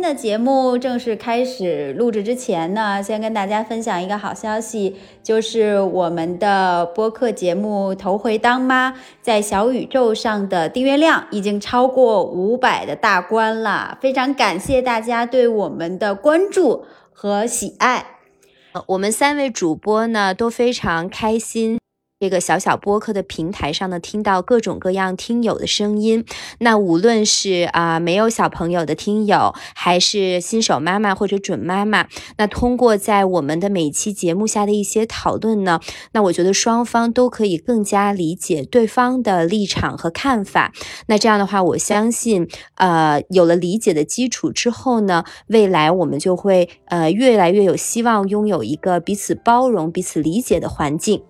的节目正式开始录制之前呢，先跟大家分享一个好消息，就是我们的播客节目《头回当妈》在小宇宙上的订阅量已经超过五百的大关了，非常感谢大家对我们的关注和喜爱。我们三位主播呢都非常开心。这个小小播客的平台上呢，听到各种各样听友的声音。那无论是啊没有小朋友的听友，还是新手妈妈或者准妈妈，那通过在我们的每期节目下的一些讨论呢，那我觉得双方都可以更加理解对方的立场和看法。那这样的话，我相信，呃，有了理解的基础之后呢，未来我们就会呃越来越有希望拥有一个彼此包容、彼此理解的环境。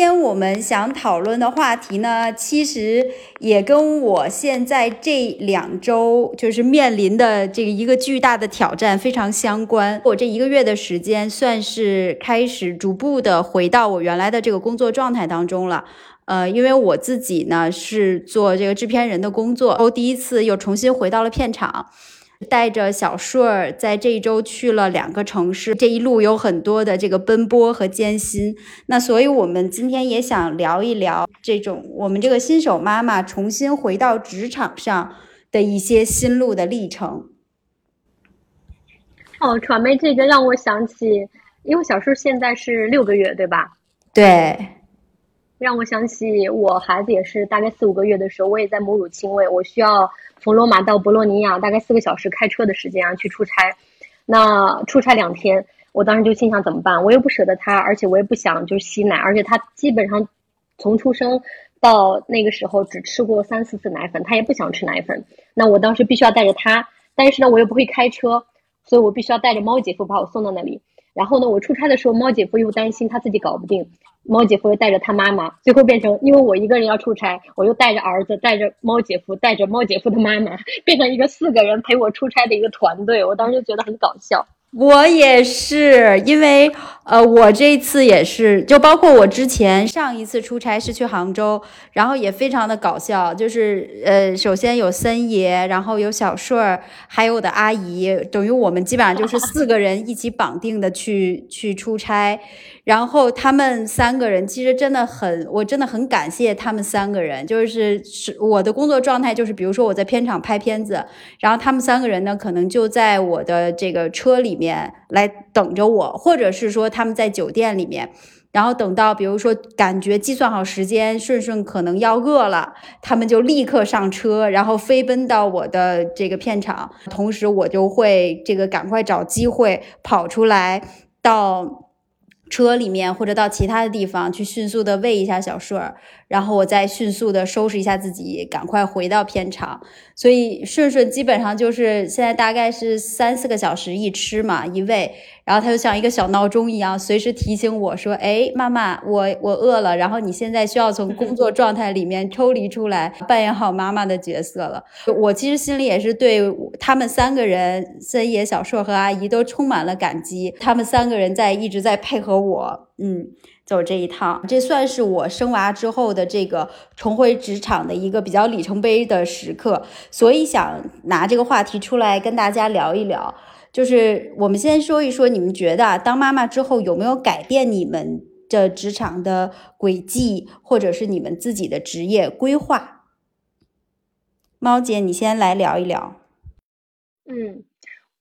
天我们想讨论的话题呢，其实也跟我现在这两周就是面临的这个一个巨大的挑战非常相关。我这一个月的时间，算是开始逐步的回到我原来的这个工作状态当中了。呃，因为我自己呢是做这个制片人的工作，然后第一次又重新回到了片场。带着小顺儿在这一周去了两个城市，这一路有很多的这个奔波和艰辛。那所以，我们今天也想聊一聊这种我们这个新手妈妈重新回到职场上的一些心路的历程。哦，传媒这个让我想起，因为小顺现在是六个月，对吧？对，让我想起我孩子也是大概四五个月的时候，我也在母乳亲喂，我需要。从罗马到博洛尼亚大概四个小时开车的时间啊，去出差。那出差两天，我当时就心想怎么办？我又不舍得他，而且我也不想就是吸奶，而且他基本上从出生到那个时候只吃过三四次奶粉，他也不想吃奶粉。那我当时必须要带着他，但是呢，我又不会开车，所以我必须要带着猫姐夫把我送到那里。然后呢，我出差的时候，猫姐夫又担心他自己搞不定。猫姐夫又带着他妈妈，最后变成因为我一个人要出差，我又带着儿子，带着猫姐夫，带着猫姐夫的妈妈，变成一个四个人陪我出差的一个团队。我当时就觉得很搞笑。我也是，因为呃，我这次也是，就包括我之前上一次出差是去杭州，然后也非常的搞笑，就是呃，首先有森爷，然后有小顺儿，还有我的阿姨，等于我们基本上就是四个人一起绑定的去去出差。然后他们三个人其实真的很，我真的很感谢他们三个人。就是是我的工作状态，就是比如说我在片场拍片子，然后他们三个人呢，可能就在我的这个车里面来等着我，或者是说他们在酒店里面，然后等到比如说感觉计算好时间，顺顺可能要饿了，他们就立刻上车，然后飞奔到我的这个片场，同时我就会这个赶快找机会跑出来到。车里面或者到其他的地方去迅速的喂一下小顺儿，然后我再迅速的收拾一下自己，赶快回到片场。所以顺顺基本上就是现在大概是三四个小时一吃嘛一喂。然后他就像一个小闹钟一样，随时提醒我说：“哎，妈妈，我我饿了。”然后你现在需要从工作状态里面抽离出来，扮演好妈妈的角色了。我其实心里也是对他们三个人，森野、小硕和阿姨都充满了感激。他们三个人在一直在配合我，嗯，走这一趟。这算是我生娃之后的这个重回职场的一个比较里程碑的时刻，所以想拿这个话题出来跟大家聊一聊。就是我们先说一说，你们觉得当妈妈之后有没有改变你们的职场的轨迹，或者是你们自己的职业规划？猫姐，你先来聊一聊。嗯，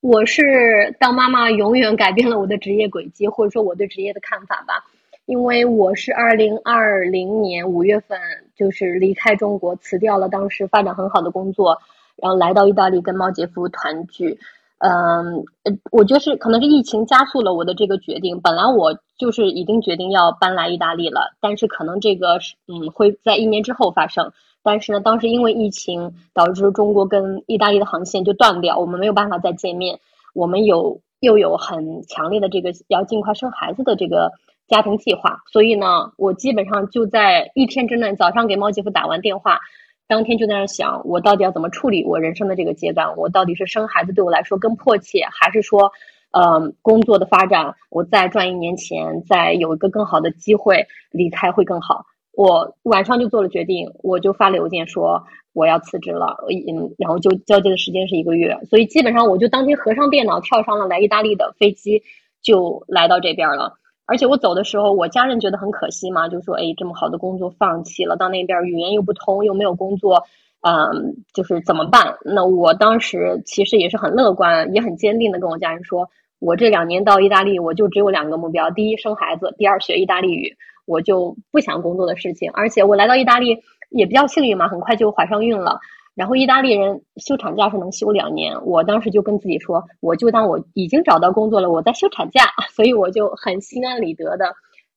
我是当妈妈永远改变了我的职业轨迹，或者说我对职业的看法吧。因为我是二零二零年五月份就是离开中国，辞掉了当时发展很好的工作，然后来到意大利跟猫姐夫团聚。嗯，呃，我就是可能是疫情加速了我的这个决定。本来我就是已经决定要搬来意大利了，但是可能这个是嗯会在一年之后发生。但是呢，当时因为疫情导致中国跟意大利的航线就断掉，我们没有办法再见面。我们有又有很强烈的这个要尽快生孩子的这个家庭计划，所以呢，我基本上就在一天之内，早上给猫姐夫打完电话。当天就在那想，我到底要怎么处理我人生的这个阶段？我到底是生孩子对我来说更迫切，还是说呃，工作的发展，我再赚一年钱，再有一个更好的机会离开会更好。我晚上就做了决定，我就发了邮件说我要辞职了，嗯，然后就交接的时间是一个月，所以基本上我就当天合上电脑，跳上了来意大利的飞机，就来到这边了。而且我走的时候，我家人觉得很可惜嘛，就说哎，这么好的工作放弃了，到那边语言又不通，又没有工作，嗯，就是怎么办？那我当时其实也是很乐观，也很坚定的跟我家人说。我这两年到意大利，我就只有两个目标：第一，生孩子；第二，学意大利语。我就不想工作的事情。而且我来到意大利也比较幸运嘛，很快就怀上孕了。然后意大利人休产假是能休两年，我当时就跟自己说，我就当我已经找到工作了，我在休产假，所以我就很心安理得的，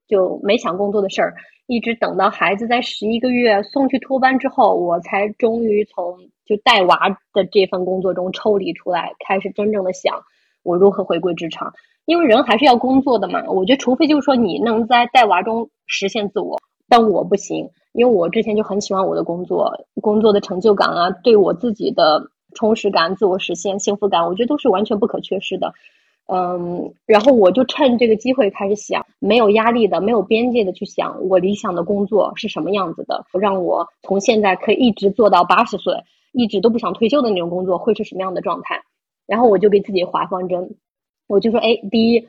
就没想工作的事儿。一直等到孩子在十一个月送去托班之后，我才终于从就带娃的这份工作中抽离出来，开始真正的想。我如何回归职场？因为人还是要工作的嘛。我觉得，除非就是说你能在带娃中实现自我，但我不行，因为我之前就很喜欢我的工作，工作的成就感啊，对我自己的充实感、自我实现、幸福感，我觉得都是完全不可缺失的。嗯，然后我就趁这个机会开始想，没有压力的、没有边界的去想我理想的工作是什么样子的，让我从现在可以一直做到八十岁，一直都不想退休的那种工作会是什么样的状态。然后我就给自己划方针，我就说，哎，第一，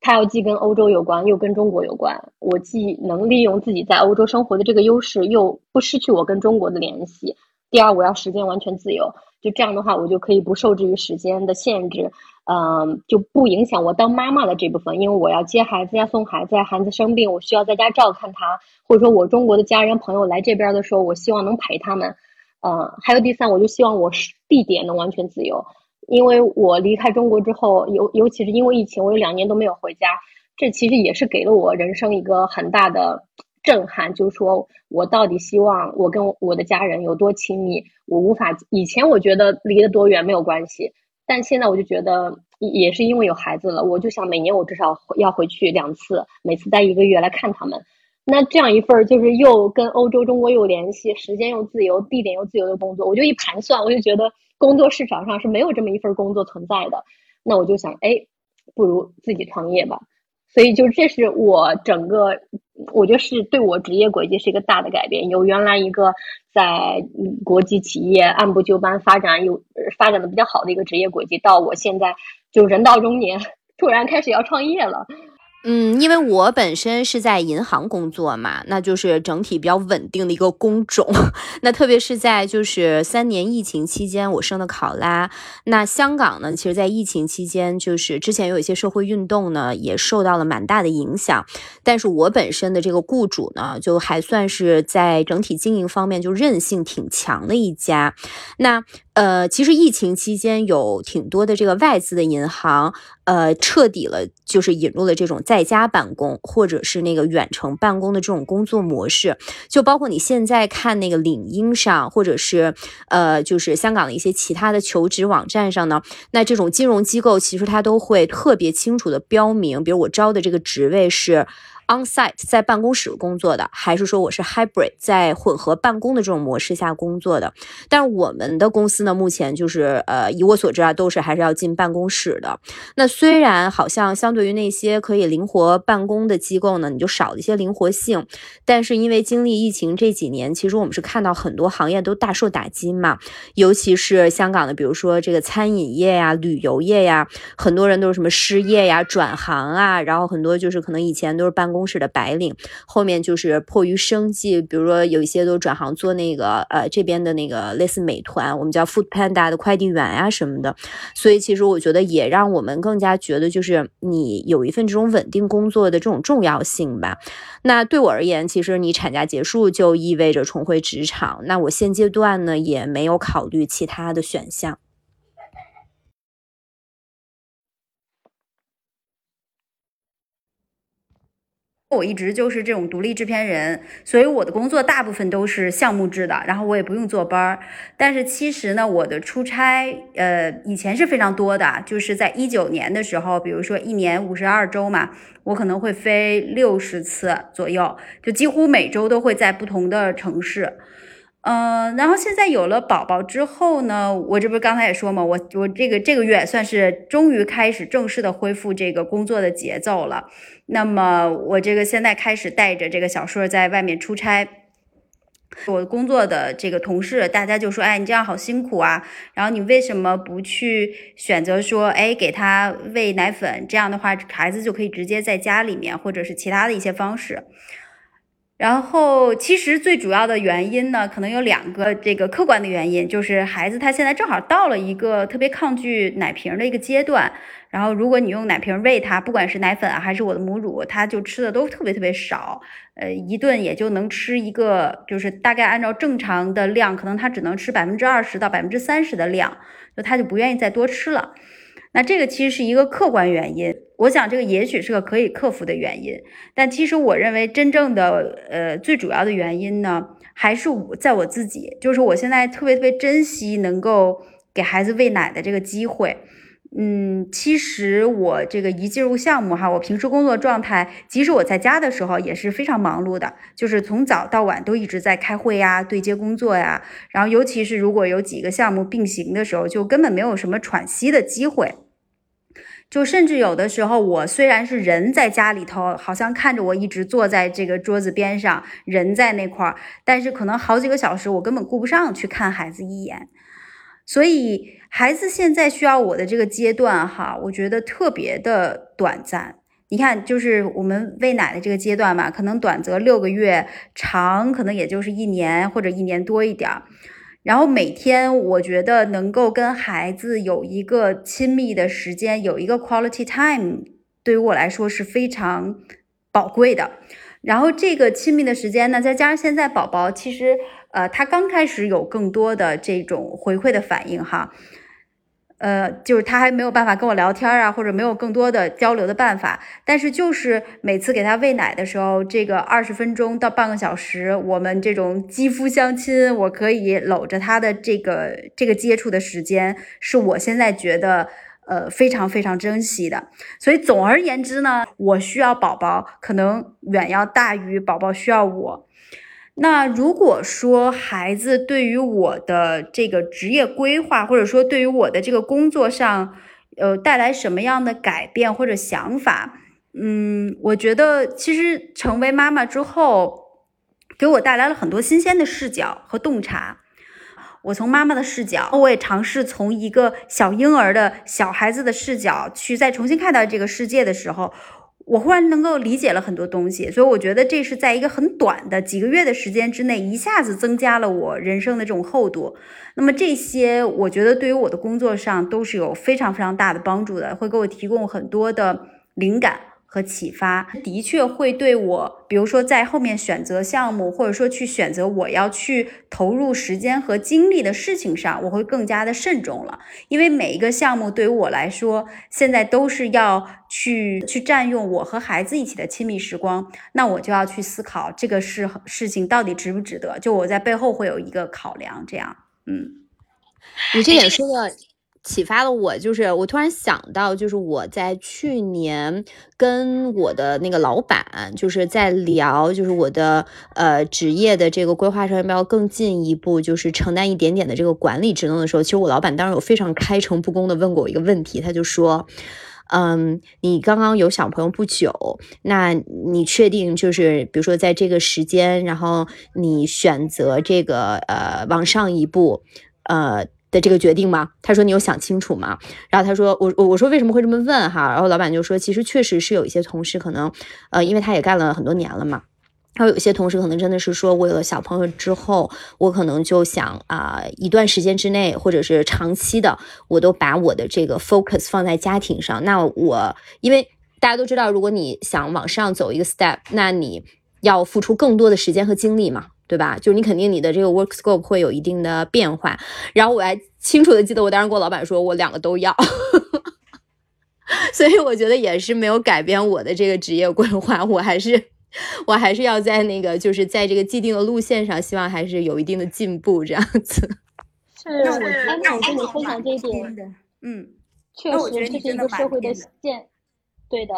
它要既跟欧洲有关，又跟中国有关。我既能利用自己在欧洲生活的这个优势，又不失去我跟中国的联系。第二，我要时间完全自由，就这样的话，我就可以不受制于时间的限制，嗯，就不影响我当妈妈的这部分，因为我要接孩子呀、送孩子呀，孩子生病，我需要在家照看他，或者说我中国的家人朋友来这边的时候，我希望能陪他们。嗯，还有第三，我就希望我是地点能完全自由。因为我离开中国之后，尤尤其是因为疫情，我有两年都没有回家，这其实也是给了我人生一个很大的震撼，就是说我到底希望我跟我的家人有多亲密，我无法以前我觉得离得多远没有关系，但现在我就觉得也是因为有孩子了，我就想每年我至少要回去两次，每次待一个月来看他们。那这样一份就是又跟欧洲、中国有联系，时间又自由，地点又自由的工作，我就一盘算，我就觉得工作市场上是没有这么一份工作存在的。那我就想，哎，不如自己创业吧。所以就这是我整个，我觉得是对我职业轨迹是一个大的改变。由原来一个在国际企业按部就班发展，有发展的比较好的一个职业轨迹，到我现在就人到中年，突然开始要创业了。嗯，因为我本身是在银行工作嘛，那就是整体比较稳定的一个工种。那特别是在就是三年疫情期间，我升的考拉。那香港呢，其实，在疫情期间，就是之前有一些社会运动呢，也受到了蛮大的影响。但是我本身的这个雇主呢，就还算是在整体经营方面就韧性挺强的一家。那呃，其实疫情期间有挺多的这个外资的银行，呃，彻底了就是引入了这种在家办公或者是那个远程办公的这种工作模式，就包括你现在看那个领英上，或者是呃，就是香港的一些其他的求职网站上呢，那这种金融机构其实它都会特别清楚的标明，比如我招的这个职位是。On-site 在办公室工作的，还是说我是 hybrid 在混合办公的这种模式下工作的？但我们的公司呢，目前就是呃，以我所知啊，都是还是要进办公室的。那虽然好像相对于那些可以灵活办公的机构呢，你就少了一些灵活性，但是因为经历疫情这几年，其实我们是看到很多行业都大受打击嘛，尤其是香港的，比如说这个餐饮业呀、旅游业呀，很多人都是什么失业呀、转行啊，然后很多就是可能以前都是办公。公室的白领，后面就是迫于生计，比如说有一些都转行做那个呃这边的那个类似美团，我们叫 Food Panda 的快递员啊什么的。所以其实我觉得也让我们更加觉得，就是你有一份这种稳定工作的这种重要性吧。那对我而言，其实你产假结束就意味着重回职场。那我现阶段呢也没有考虑其他的选项。我一直就是这种独立制片人，所以我的工作大部分都是项目制的，然后我也不用坐班儿。但是其实呢，我的出差，呃，以前是非常多的，就是在一九年的时候，比如说一年五十二周嘛，我可能会飞六十次左右，就几乎每周都会在不同的城市。嗯，然后现在有了宝宝之后呢，我这不是刚才也说嘛，我我这个这个月算是终于开始正式的恢复这个工作的节奏了。那么我这个现在开始带着这个小顺在外面出差。我工作的这个同事，大家就说：“哎，你这样好辛苦啊！然后你为什么不去选择说，哎，给他喂奶粉？这样的话，孩子就可以直接在家里面，或者是其他的一些方式。”然后，其实最主要的原因呢，可能有两个这个客观的原因，就是孩子他现在正好到了一个特别抗拒奶瓶的一个阶段。然后，如果你用奶瓶喂他，不管是奶粉啊，还是我的母乳，他就吃的都特别特别少。呃，一顿也就能吃一个，就是大概按照正常的量，可能他只能吃百分之二十到百分之三十的量，就他就不愿意再多吃了。那这个其实是一个客观原因，我想这个也许是个可以克服的原因，但其实我认为真正的呃最主要的原因呢，还是我在我自己，就是我现在特别特别珍惜能够给孩子喂奶的这个机会。嗯，其实我这个一进入项目哈，我平时工作状态，即使我在家的时候也是非常忙碌的，就是从早到晚都一直在开会呀、对接工作呀。然后，尤其是如果有几个项目并行的时候，就根本没有什么喘息的机会。就甚至有的时候，我虽然是人在家里头，好像看着我一直坐在这个桌子边上，人在那块儿，但是可能好几个小时，我根本顾不上去看孩子一眼。所以。孩子现在需要我的这个阶段，哈，我觉得特别的短暂。你看，就是我们喂奶的这个阶段嘛，可能短则六个月，长可能也就是一年或者一年多一点儿。然后每天，我觉得能够跟孩子有一个亲密的时间，有一个 quality time，对于我来说是非常宝贵的。然后这个亲密的时间呢，再加上现在宝宝其实，呃，他刚开始有更多的这种回馈的反应，哈。呃，就是他还没有办法跟我聊天啊，或者没有更多的交流的办法。但是就是每次给他喂奶的时候，这个二十分钟到半个小时，我们这种肌肤相亲，我可以搂着他的这个这个接触的时间，是我现在觉得呃非常非常珍惜的。所以总而言之呢，我需要宝宝，可能远要大于宝宝需要我。那如果说孩子对于我的这个职业规划，或者说对于我的这个工作上，呃，带来什么样的改变或者想法，嗯，我觉得其实成为妈妈之后，给我带来了很多新鲜的视角和洞察。我从妈妈的视角，我也尝试从一个小婴儿的小孩子的视角去再重新看待这个世界的时候。我忽然能够理解了很多东西，所以我觉得这是在一个很短的几个月的时间之内，一下子增加了我人生的这种厚度。那么这些，我觉得对于我的工作上都是有非常非常大的帮助的，会给我提供很多的灵感。和启发的确会对我，比如说在后面选择项目，或者说去选择我要去投入时间和精力的事情上，我会更加的慎重了。因为每一个项目对于我来说，现在都是要去去占用我和孩子一起的亲密时光，那我就要去思考这个事事情到底值不值得。就我在背后会有一个考量，这样，嗯，你这也说的。启发了我，就是我突然想到，就是我在去年跟我的那个老板，就是在聊，就是我的呃职业的这个规划上要不要更进一步，就是承担一点点的这个管理职能的时候，其实我老板当时有非常开诚布公的问过我一个问题，他就说，嗯，你刚刚有小朋友不久，那你确定就是比如说在这个时间，然后你选择这个呃往上一步，呃。的这个决定吗？他说你有想清楚吗？然后他说我我我说为什么会这么问哈？然后老板就说其实确实是有一些同事可能呃因为他也干了很多年了嘛，然后有些同事可能真的是说我有了小朋友之后，我可能就想啊一段时间之内或者是长期的，我都把我的这个 focus 放在家庭上。那我因为大家都知道，如果你想往上走一个 step，那你要付出更多的时间和精力嘛。对吧？就是你肯定你的这个 work scope 会有一定的变化。然后我还清楚的记得，我当时跟我老板说，我两个都要。所以我觉得也是没有改变我的这个职业规划，我还是我还是要在那个就是在这个既定的路线上，希望还是有一定的进步这样子。是，那我跟你分享这一点，嗯，确实这是一个社会的现，对的。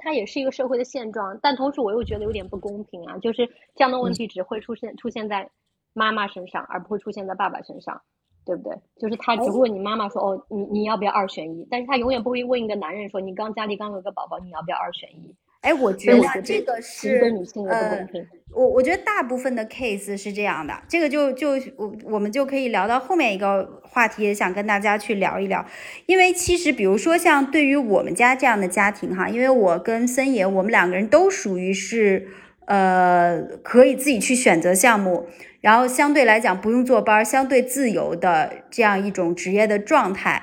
它也是一个社会的现状，但同时我又觉得有点不公平啊！就是这样的问题只会出现出现在妈妈身上，而不会出现在爸爸身上，对不对？就是他只会问你妈妈说，哦，你你要不要二选一？但是他永远不会问一个男人说，你刚家里刚有个宝宝，你要不要二选一？哎，我觉得这个是女性的不公平。我我觉得大部分的 case 是这样的，这个就就我我们就可以聊到后面一个话题，也想跟大家去聊一聊。因为其实比如说像对于我们家这样的家庭哈，因为我跟森爷我们两个人都属于是呃可以自己去选择项目，然后相对来讲不用坐班，相对自由的这样一种职业的状态。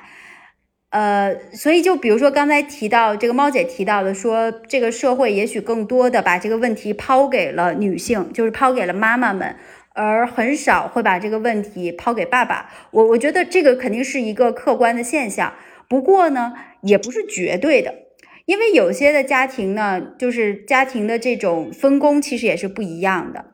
呃，所以就比如说刚才提到这个猫姐提到的，说这个社会也许更多的把这个问题抛给了女性，就是抛给了妈妈们，而很少会把这个问题抛给爸爸。我我觉得这个肯定是一个客观的现象，不过呢，也不是绝对的，因为有些的家庭呢，就是家庭的这种分工其实也是不一样的。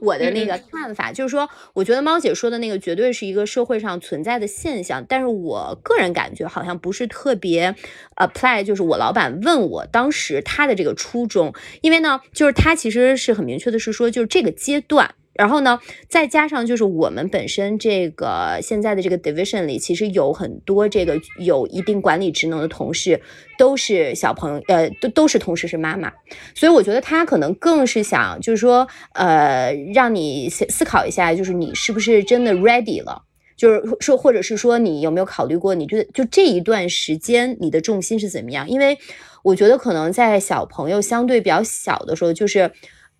我的那个看法就是说，我觉得猫姐说的那个绝对是一个社会上存在的现象，但是我个人感觉好像不是特别 apply。就是我老板问我当时他的这个初衷，因为呢，就是他其实是很明确的是说，就是这个阶段。然后呢，再加上就是我们本身这个现在的这个 division 里，其实有很多这个有一定管理职能的同事，都是小朋友，呃，都都是同时是妈妈，所以我觉得他可能更是想，就是说，呃，让你思思考一下，就是你是不是真的 ready 了，就是说，或者是说你有没有考虑过，你觉得就这一段时间你的重心是怎么样？因为我觉得可能在小朋友相对比较小的时候，就是。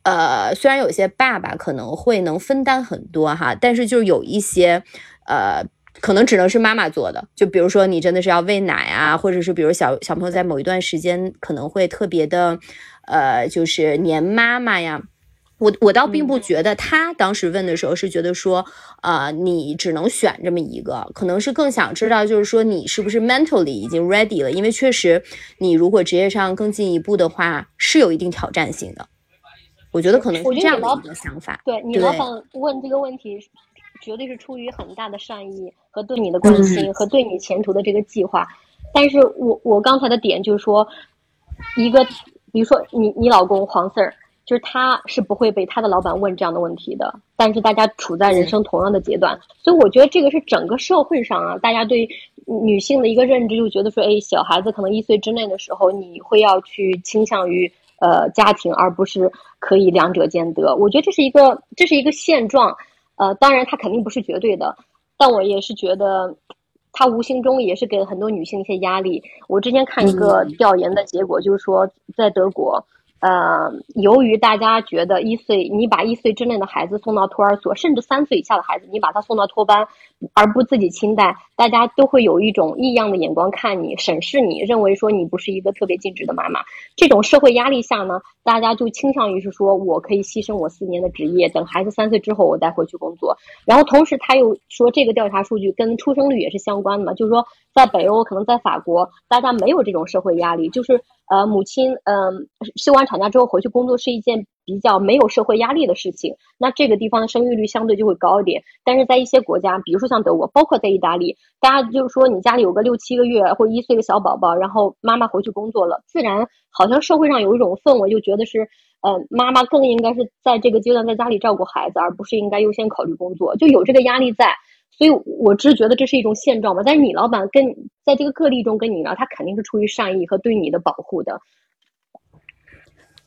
呃，虽然有些爸爸可能会能分担很多哈，但是就是有一些，呃，可能只能是妈妈做的。就比如说你真的是要喂奶啊，或者是比如小小朋友在某一段时间可能会特别的，呃，就是黏妈妈呀。我我倒并不觉得他当时问的时候是觉得说，呃，你只能选这么一个，可能是更想知道就是说你是不是 mentally 已经 ready 了，因为确实你如果职业上更进一步的话，是有一定挑战性的。我觉得可能是这样的一个想法。对你老板问这个问题，绝对是出于很大的善意和对你的关心和对你前途的这个计划。但是我我刚才的点就是说，一个比如说你你老公黄 Sir，，就是他是不会被他的老板问这样的问题的。但是大家处在人生同样的阶段，所以我觉得这个是整个社会上啊，大家对女性的一个认知，就觉得说，哎，小孩子可能一岁之内的时候，你会要去倾向于。呃，家庭而不是可以两者兼得，我觉得这是一个这是一个现状，呃，当然它肯定不是绝对的，但我也是觉得，它无形中也是给了很多女性一些压力。我之前看一个调研的结果，就是说在德国。呃，由于大家觉得一岁，你把一岁之内的孩子送到托儿所，甚至三岁以下的孩子，你把他送到托班，而不自己亲带，大家都会有一种异样的眼光看你，审视你，认为说你不是一个特别尽职的妈妈。这种社会压力下呢，大家就倾向于是说我可以牺牲我四年的职业，等孩子三岁之后我再回去工作。然后同时他又说，这个调查数据跟出生率也是相关的嘛，就是说在北欧，可能在法国，大家没有这种社会压力，就是。呃，母亲，嗯，休完产假之后回去工作是一件比较没有社会压力的事情。那这个地方的生育率相对就会高一点。但是在一些国家，比如说像德国，包括在意大利，大家就是说你家里有个六七个月或一岁的小宝宝，然后妈妈回去工作了，自然好像社会上有一种氛围，就觉得是，呃，妈妈更应该是在这个阶段在家里照顾孩子，而不是应该优先考虑工作，就有这个压力在。所以，我只是觉得这是一种现状吧。但是你老板跟在这个个例中跟你聊，他肯定是出于善意和对你的保护的。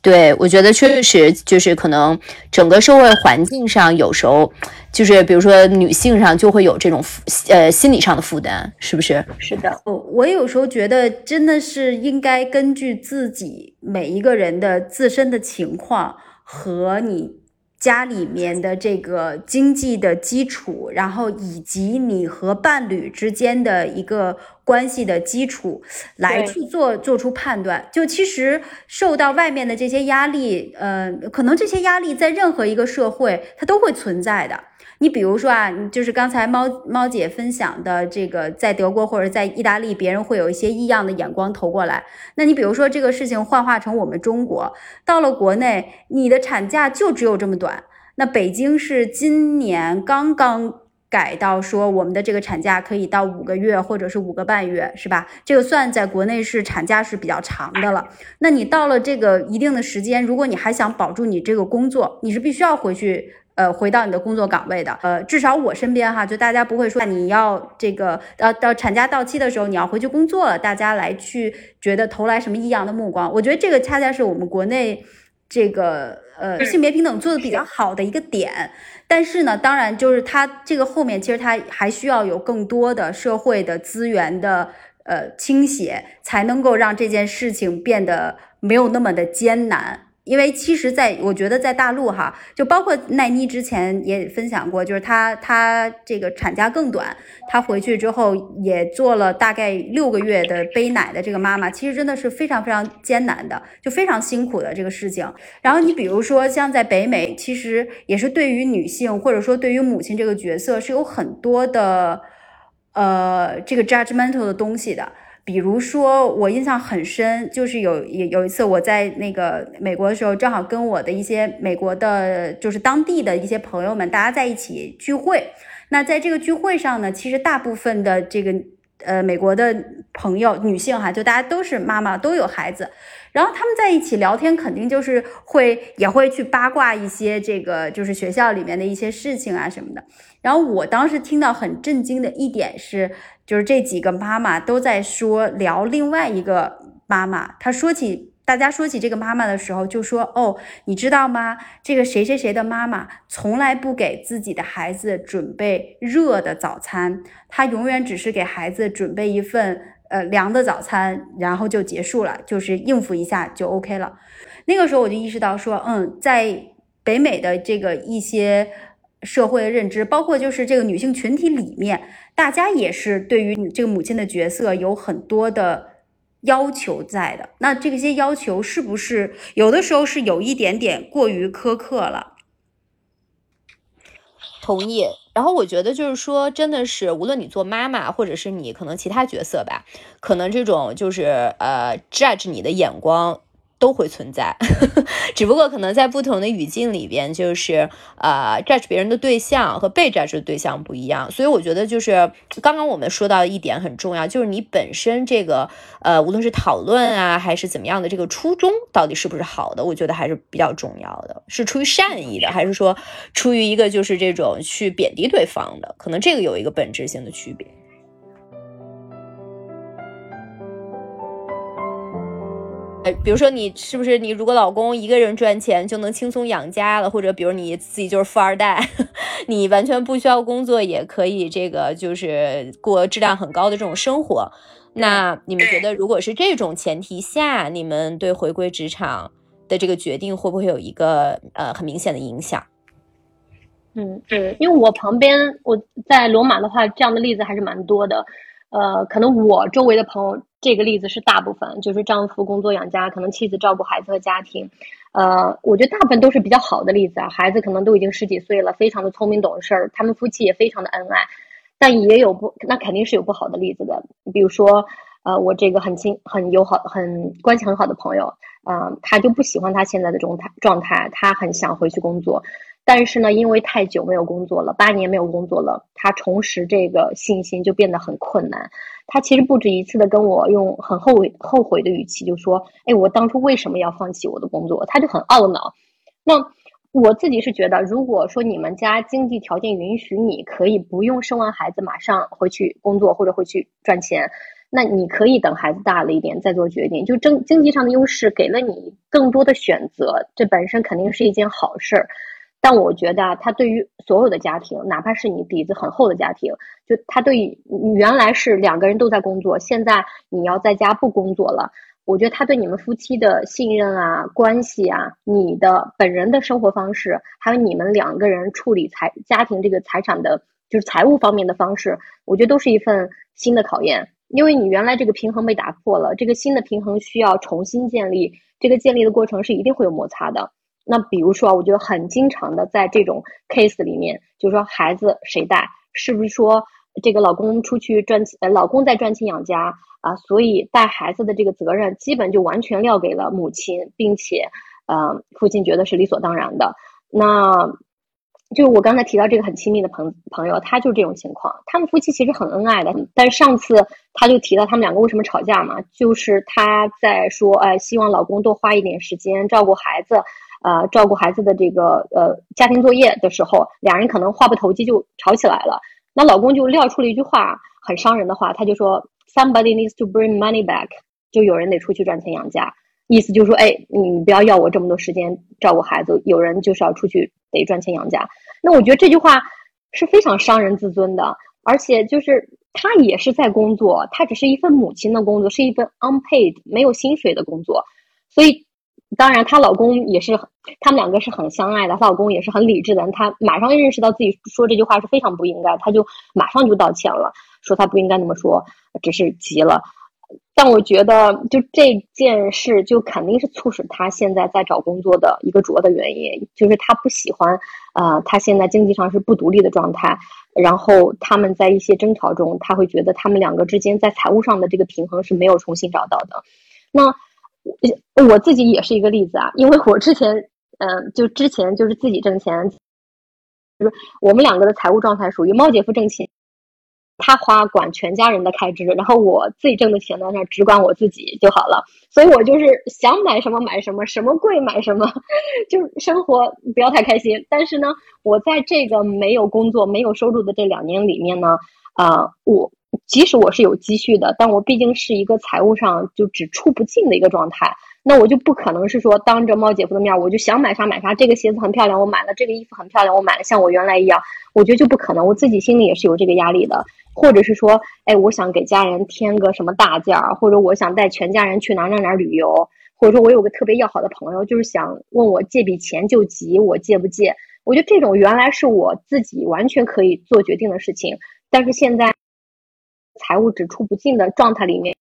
对，我觉得确实就是可能整个社会环境上有时候就是比如说女性上就会有这种呃心理上的负担，是不是？是的，我我有时候觉得真的是应该根据自己每一个人的自身的情况和你。家里面的这个经济的基础，然后以及你和伴侣之间的一个关系的基础，来去做做出判断。就其实受到外面的这些压力，呃，可能这些压力在任何一个社会它都会存在的。你比如说啊，就是刚才猫猫姐分享的这个，在德国或者在意大利，别人会有一些异样的眼光投过来。那你比如说这个事情幻化成我们中国，到了国内，你的产假就只有这么短。那北京是今年刚刚改到说，我们的这个产假可以到五个月或者是五个半月，是吧？这个算在国内是产假是比较长的了。那你到了这个一定的时间，如果你还想保住你这个工作，你是必须要回去。呃，回到你的工作岗位的，呃，至少我身边哈，就大家不会说你要这个，呃，到产假到期的时候你要回去工作了，大家来去觉得投来什么异样的目光。我觉得这个恰恰是我们国内这个呃性别平等做的比较好的一个点。但是呢，当然就是它这个后面其实它还需要有更多的社会的资源的呃倾斜，才能够让这件事情变得没有那么的艰难。因为其实，在我觉得在大陆哈，就包括奈妮之前也分享过，就是她她这个产假更短，她回去之后也做了大概六个月的背奶的这个妈妈，其实真的是非常非常艰难的，就非常辛苦的这个事情。然后你比如说像在北美，其实也是对于女性或者说对于母亲这个角色是有很多的呃这个 judgmental 的东西的。比如说，我印象很深，就是有有有一次我在那个美国的时候，正好跟我的一些美国的，就是当地的一些朋友们，大家在一起聚会。那在这个聚会上呢，其实大部分的这个呃美国的朋友，女性哈，就大家都是妈妈，都有孩子。然后他们在一起聊天，肯定就是会也会去八卦一些这个就是学校里面的一些事情啊什么的。然后我当时听到很震惊的一点是，就是这几个妈妈都在说聊另外一个妈妈。她说起大家说起这个妈妈的时候，就说：“哦，你知道吗？这个谁谁谁的妈妈从来不给自己的孩子准备热的早餐，她永远只是给孩子准备一份。”呃，凉的早餐，然后就结束了，就是应付一下就 OK 了。那个时候我就意识到说，嗯，在北美的这个一些社会的认知，包括就是这个女性群体里面，大家也是对于这个母亲的角色有很多的要求在的。那这些要求是不是有的时候是有一点点过于苛刻了？同意。然后我觉得就是说，真的是无论你做妈妈，或者是你可能其他角色吧，可能这种就是呃 judge 你的眼光。都会存在，只不过可能在不同的语境里边，就是呃，judge 别人的对象和被 judge 的对象不一样。所以我觉得就是刚刚我们说到一点很重要，就是你本身这个呃，无论是讨论啊还是怎么样的这个初衷到底是不是好的，我觉得还是比较重要的。是出于善意的，还是说出于一个就是这种去贬低对方的？可能这个有一个本质性的区别。比如说你是不是你如果老公一个人赚钱就能轻松养家了，或者比如你自己就是富二代，你完全不需要工作也可以这个就是过质量很高的这种生活。那你们觉得如果是这种前提下，你们对回归职场的这个决定会不会有一个呃很明显的影响？嗯嗯，因为我旁边我在罗马的话，这样的例子还是蛮多的。呃，可能我周围的朋友这个例子是大部分，就是丈夫工作养家，可能妻子照顾孩子和家庭。呃，我觉得大部分都是比较好的例子啊，孩子可能都已经十几岁了，非常的聪明懂事儿，他们夫妻也非常的恩爱。但也有不，那肯定是有不好的例子的，比如说，呃，我这个很亲、很友好、很关系很好的朋友，嗯，他就不喜欢他现在的状态，状态，他很想回去工作。但是呢，因为太久没有工作了，八年没有工作了，他重拾这个信心就变得很困难。他其实不止一次的跟我用很后悔、后悔的语气就说：“哎，我当初为什么要放弃我的工作？”他就很懊恼。那我自己是觉得，如果说你们家经济条件允许，你可以不用生完孩子马上回去工作或者回去赚钱，那你可以等孩子大了一点再做决定。就经经济上的优势给了你更多的选择，这本身肯定是一件好事儿。但我觉得啊，他对于所有的家庭，哪怕是你底子很厚的家庭，就他对于原来是两个人都在工作，现在你要在家不工作了，我觉得他对你们夫妻的信任啊、关系啊、你的本人的生活方式，还有你们两个人处理财家庭这个财产的，就是财务方面的方式，我觉得都是一份新的考验，因为你原来这个平衡被打破了，这个新的平衡需要重新建立，这个建立的过程是一定会有摩擦的。那比如说，我觉得很经常的在这种 case 里面，就是说孩子谁带，是不是说这个老公出去赚钱，呃，老公在赚钱养家啊，所以带孩子的这个责任基本就完全撂给了母亲，并且，呃，父亲觉得是理所当然的。那就我刚才提到这个很亲密的朋朋友，他就这种情况，他们夫妻其实很恩爱的，但是上次他就提到他们两个为什么吵架嘛，就是他在说，呃，希望老公多花一点时间照顾孩子。呃照顾孩子的这个呃家庭作业的时候，俩人可能话不投机就吵起来了。那老公就撂出了一句话，很伤人的话，他就说：“Somebody needs to bring money back。”就有人得出去赚钱养家，意思就是说，哎，你不要要我这么多时间照顾孩子，有人就是要出去得赚钱养家。那我觉得这句话是非常伤人自尊的，而且就是他也是在工作，他只是一份母亲的工作，是一份 unpaid 没有薪水的工作，所以。当然，她老公也是，他们两个是很相爱的。她老公也是很理智的她，马上认识到自己说这句话是非常不应该，他就马上就道歉了，说他不应该那么说，只是急了。但我觉得，就这件事，就肯定是促使他现在在找工作的一个主要的原因，就是他不喜欢，呃，他现在经济上是不独立的状态。然后他们在一些争吵中，他会觉得他们两个之间在财务上的这个平衡是没有重新找到的。那。我自己也是一个例子啊，因为我之前，嗯，就之前就是自己挣钱，就是我们两个的财务状态属于猫姐夫挣钱，他花管全家人的开支，然后我自己挣的钱呢，那只管我自己就好了。所以我就是想买什么买什么，什么贵买什么，就生活不要太开心。但是呢，我在这个没有工作、没有收入的这两年里面呢，啊，我。即使我是有积蓄的，但我毕竟是一个财务上就只出不进的一个状态，那我就不可能是说当着猫姐夫的面，我就想买啥买啥。这个鞋子很漂亮，我买了；这个衣服很漂亮，我买了。像我原来一样，我觉得就不可能。我自己心里也是有这个压力的，或者是说，哎，我想给家人添个什么大件儿，或者我想带全家人去哪哪哪旅游，或者说我有个特别要好的朋友，就是想问我借笔钱救急，我借不借？我觉得这种原来是我自己完全可以做决定的事情，但是现在。财务只出不进的状态里面，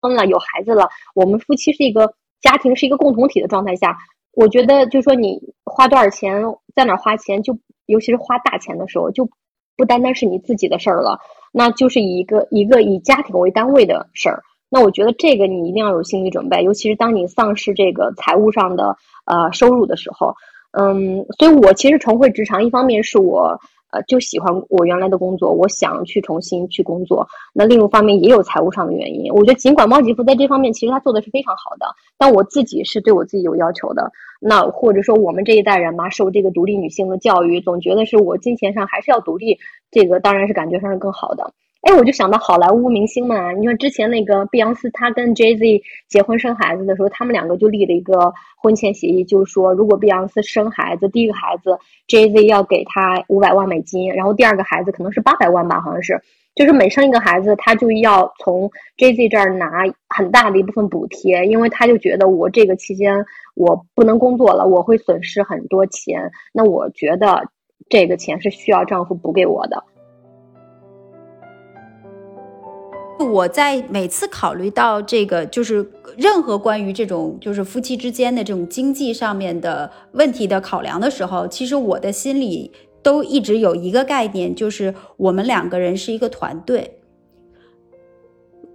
婚了有孩子了，我们夫妻是一个家庭，是一个共同体的状态下，我觉得就说你花多少钱，在哪花钱，就尤其是花大钱的时候，就不单单是你自己的事儿了，那就是一个一个以家庭为单位的事儿。那我觉得这个你一定要有心理准备，尤其是当你丧失这个财务上的呃收入的时候，嗯，所以我其实重回职场，一方面是我。呃，就喜欢我原来的工作，我想去重新去工作。那另一方面也有财务上的原因。我觉得尽管猫吉夫在这方面其实他做的是非常好的，但我自己是对我自己有要求的。那或者说我们这一代人嘛，受这个独立女性的教育，总觉得是我金钱上还是要独立，这个当然是感觉上是更好的。哎，我就想到好莱坞明星们啊，你看之前那个碧昂斯，她跟 Jay Z 结婚生孩子的时候，他们两个就立了一个婚前协议，就是说如果碧昂斯生孩子，第一个孩子 Jay Z 要给他五百万美金，然后第二个孩子可能是八百万吧，好像是，就是每生一个孩子，他就要从 Jay Z 这儿拿很大的一部分补贴，因为他就觉得我这个期间我不能工作了，我会损失很多钱，那我觉得这个钱是需要丈夫补给我的。我在每次考虑到这个，就是任何关于这种就是夫妻之间的这种经济上面的问题的考量的时候，其实我的心里都一直有一个概念，就是我们两个人是一个团队。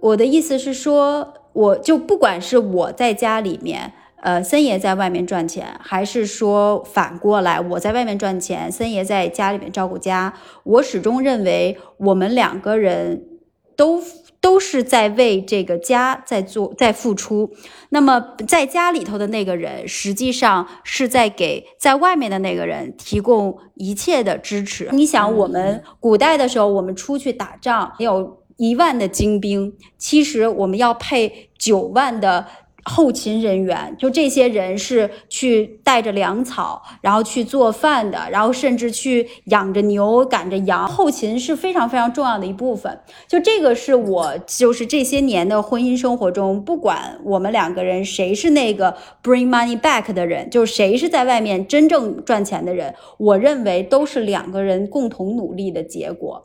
我的意思是说，我就不管是我在家里面，呃，森爷在外面赚钱，还是说反过来我在外面赚钱，森爷在家里面照顾家，我始终认为我们两个人都。都是在为这个家在做，在付出。那么，在家里头的那个人，实际上是在给在外面的那个人提供一切的支持。你想，我们古代的时候，我们出去打仗，有一万的精兵，其实我们要配九万的。后勤人员，就这些人是去带着粮草，然后去做饭的，然后甚至去养着牛、赶着羊。后勤是非常非常重要的一部分。就这个是我就是这些年的婚姻生活中，不管我们两个人谁是那个 bring money back 的人，就是谁是在外面真正赚钱的人，我认为都是两个人共同努力的结果。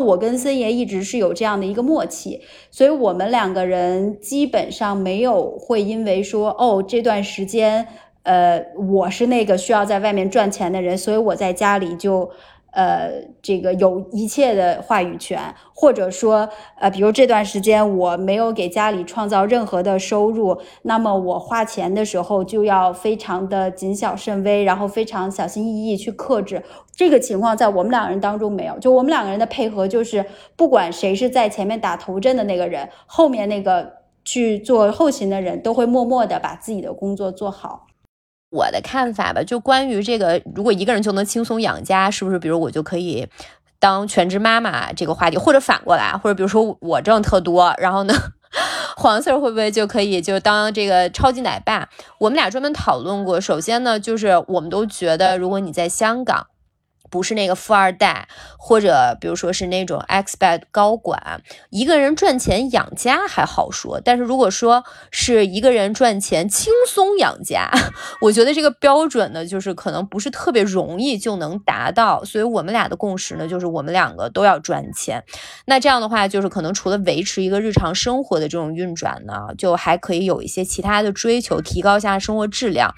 我跟森爷一直是有这样的一个默契，所以我们两个人基本上没有会因为说哦这段时间，呃我是那个需要在外面赚钱的人，所以我在家里就。呃，这个有一切的话语权，或者说，呃，比如这段时间我没有给家里创造任何的收入，那么我花钱的时候就要非常的谨小慎微，然后非常小心翼翼去克制。这个情况在我们两个人当中没有，就我们两个人的配合就是，不管谁是在前面打头阵的那个人，后面那个去做后勤的人都会默默的把自己的工作做好。我的看法吧，就关于这个，如果一个人就能轻松养家，是不是？比如我就可以当全职妈妈这个话题，或者反过来，或者比如说我挣特多，然后呢，黄 Sir 会不会就可以就当这个超级奶爸？我们俩专门讨论过。首先呢，就是我们都觉得，如果你在香港。不是那个富二代，或者比如说是那种 expat 高管，一个人赚钱养家还好说，但是如果说是一个人赚钱轻松养家，我觉得这个标准呢，就是可能不是特别容易就能达到。所以我们俩的共识呢，就是我们两个都要赚钱。那这样的话，就是可能除了维持一个日常生活的这种运转呢，就还可以有一些其他的追求，提高一下生活质量。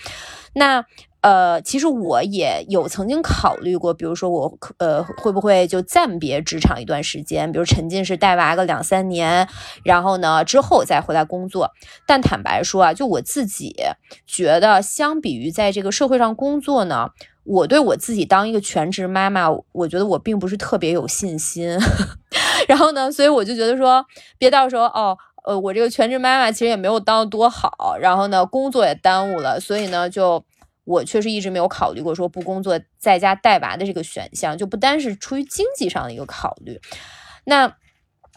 那。呃，其实我也有曾经考虑过，比如说我呃会不会就暂别职场一段时间，比如沉浸式带娃个两三年，然后呢之后再回来工作。但坦白说啊，就我自己觉得，相比于在这个社会上工作呢，我对我自己当一个全职妈妈，我觉得我并不是特别有信心。然后呢，所以我就觉得说，别到时候哦，呃，我这个全职妈妈其实也没有当多好，然后呢工作也耽误了，所以呢就。我确实一直没有考虑过说不工作在家带娃的这个选项，就不单是出于经济上的一个考虑，那。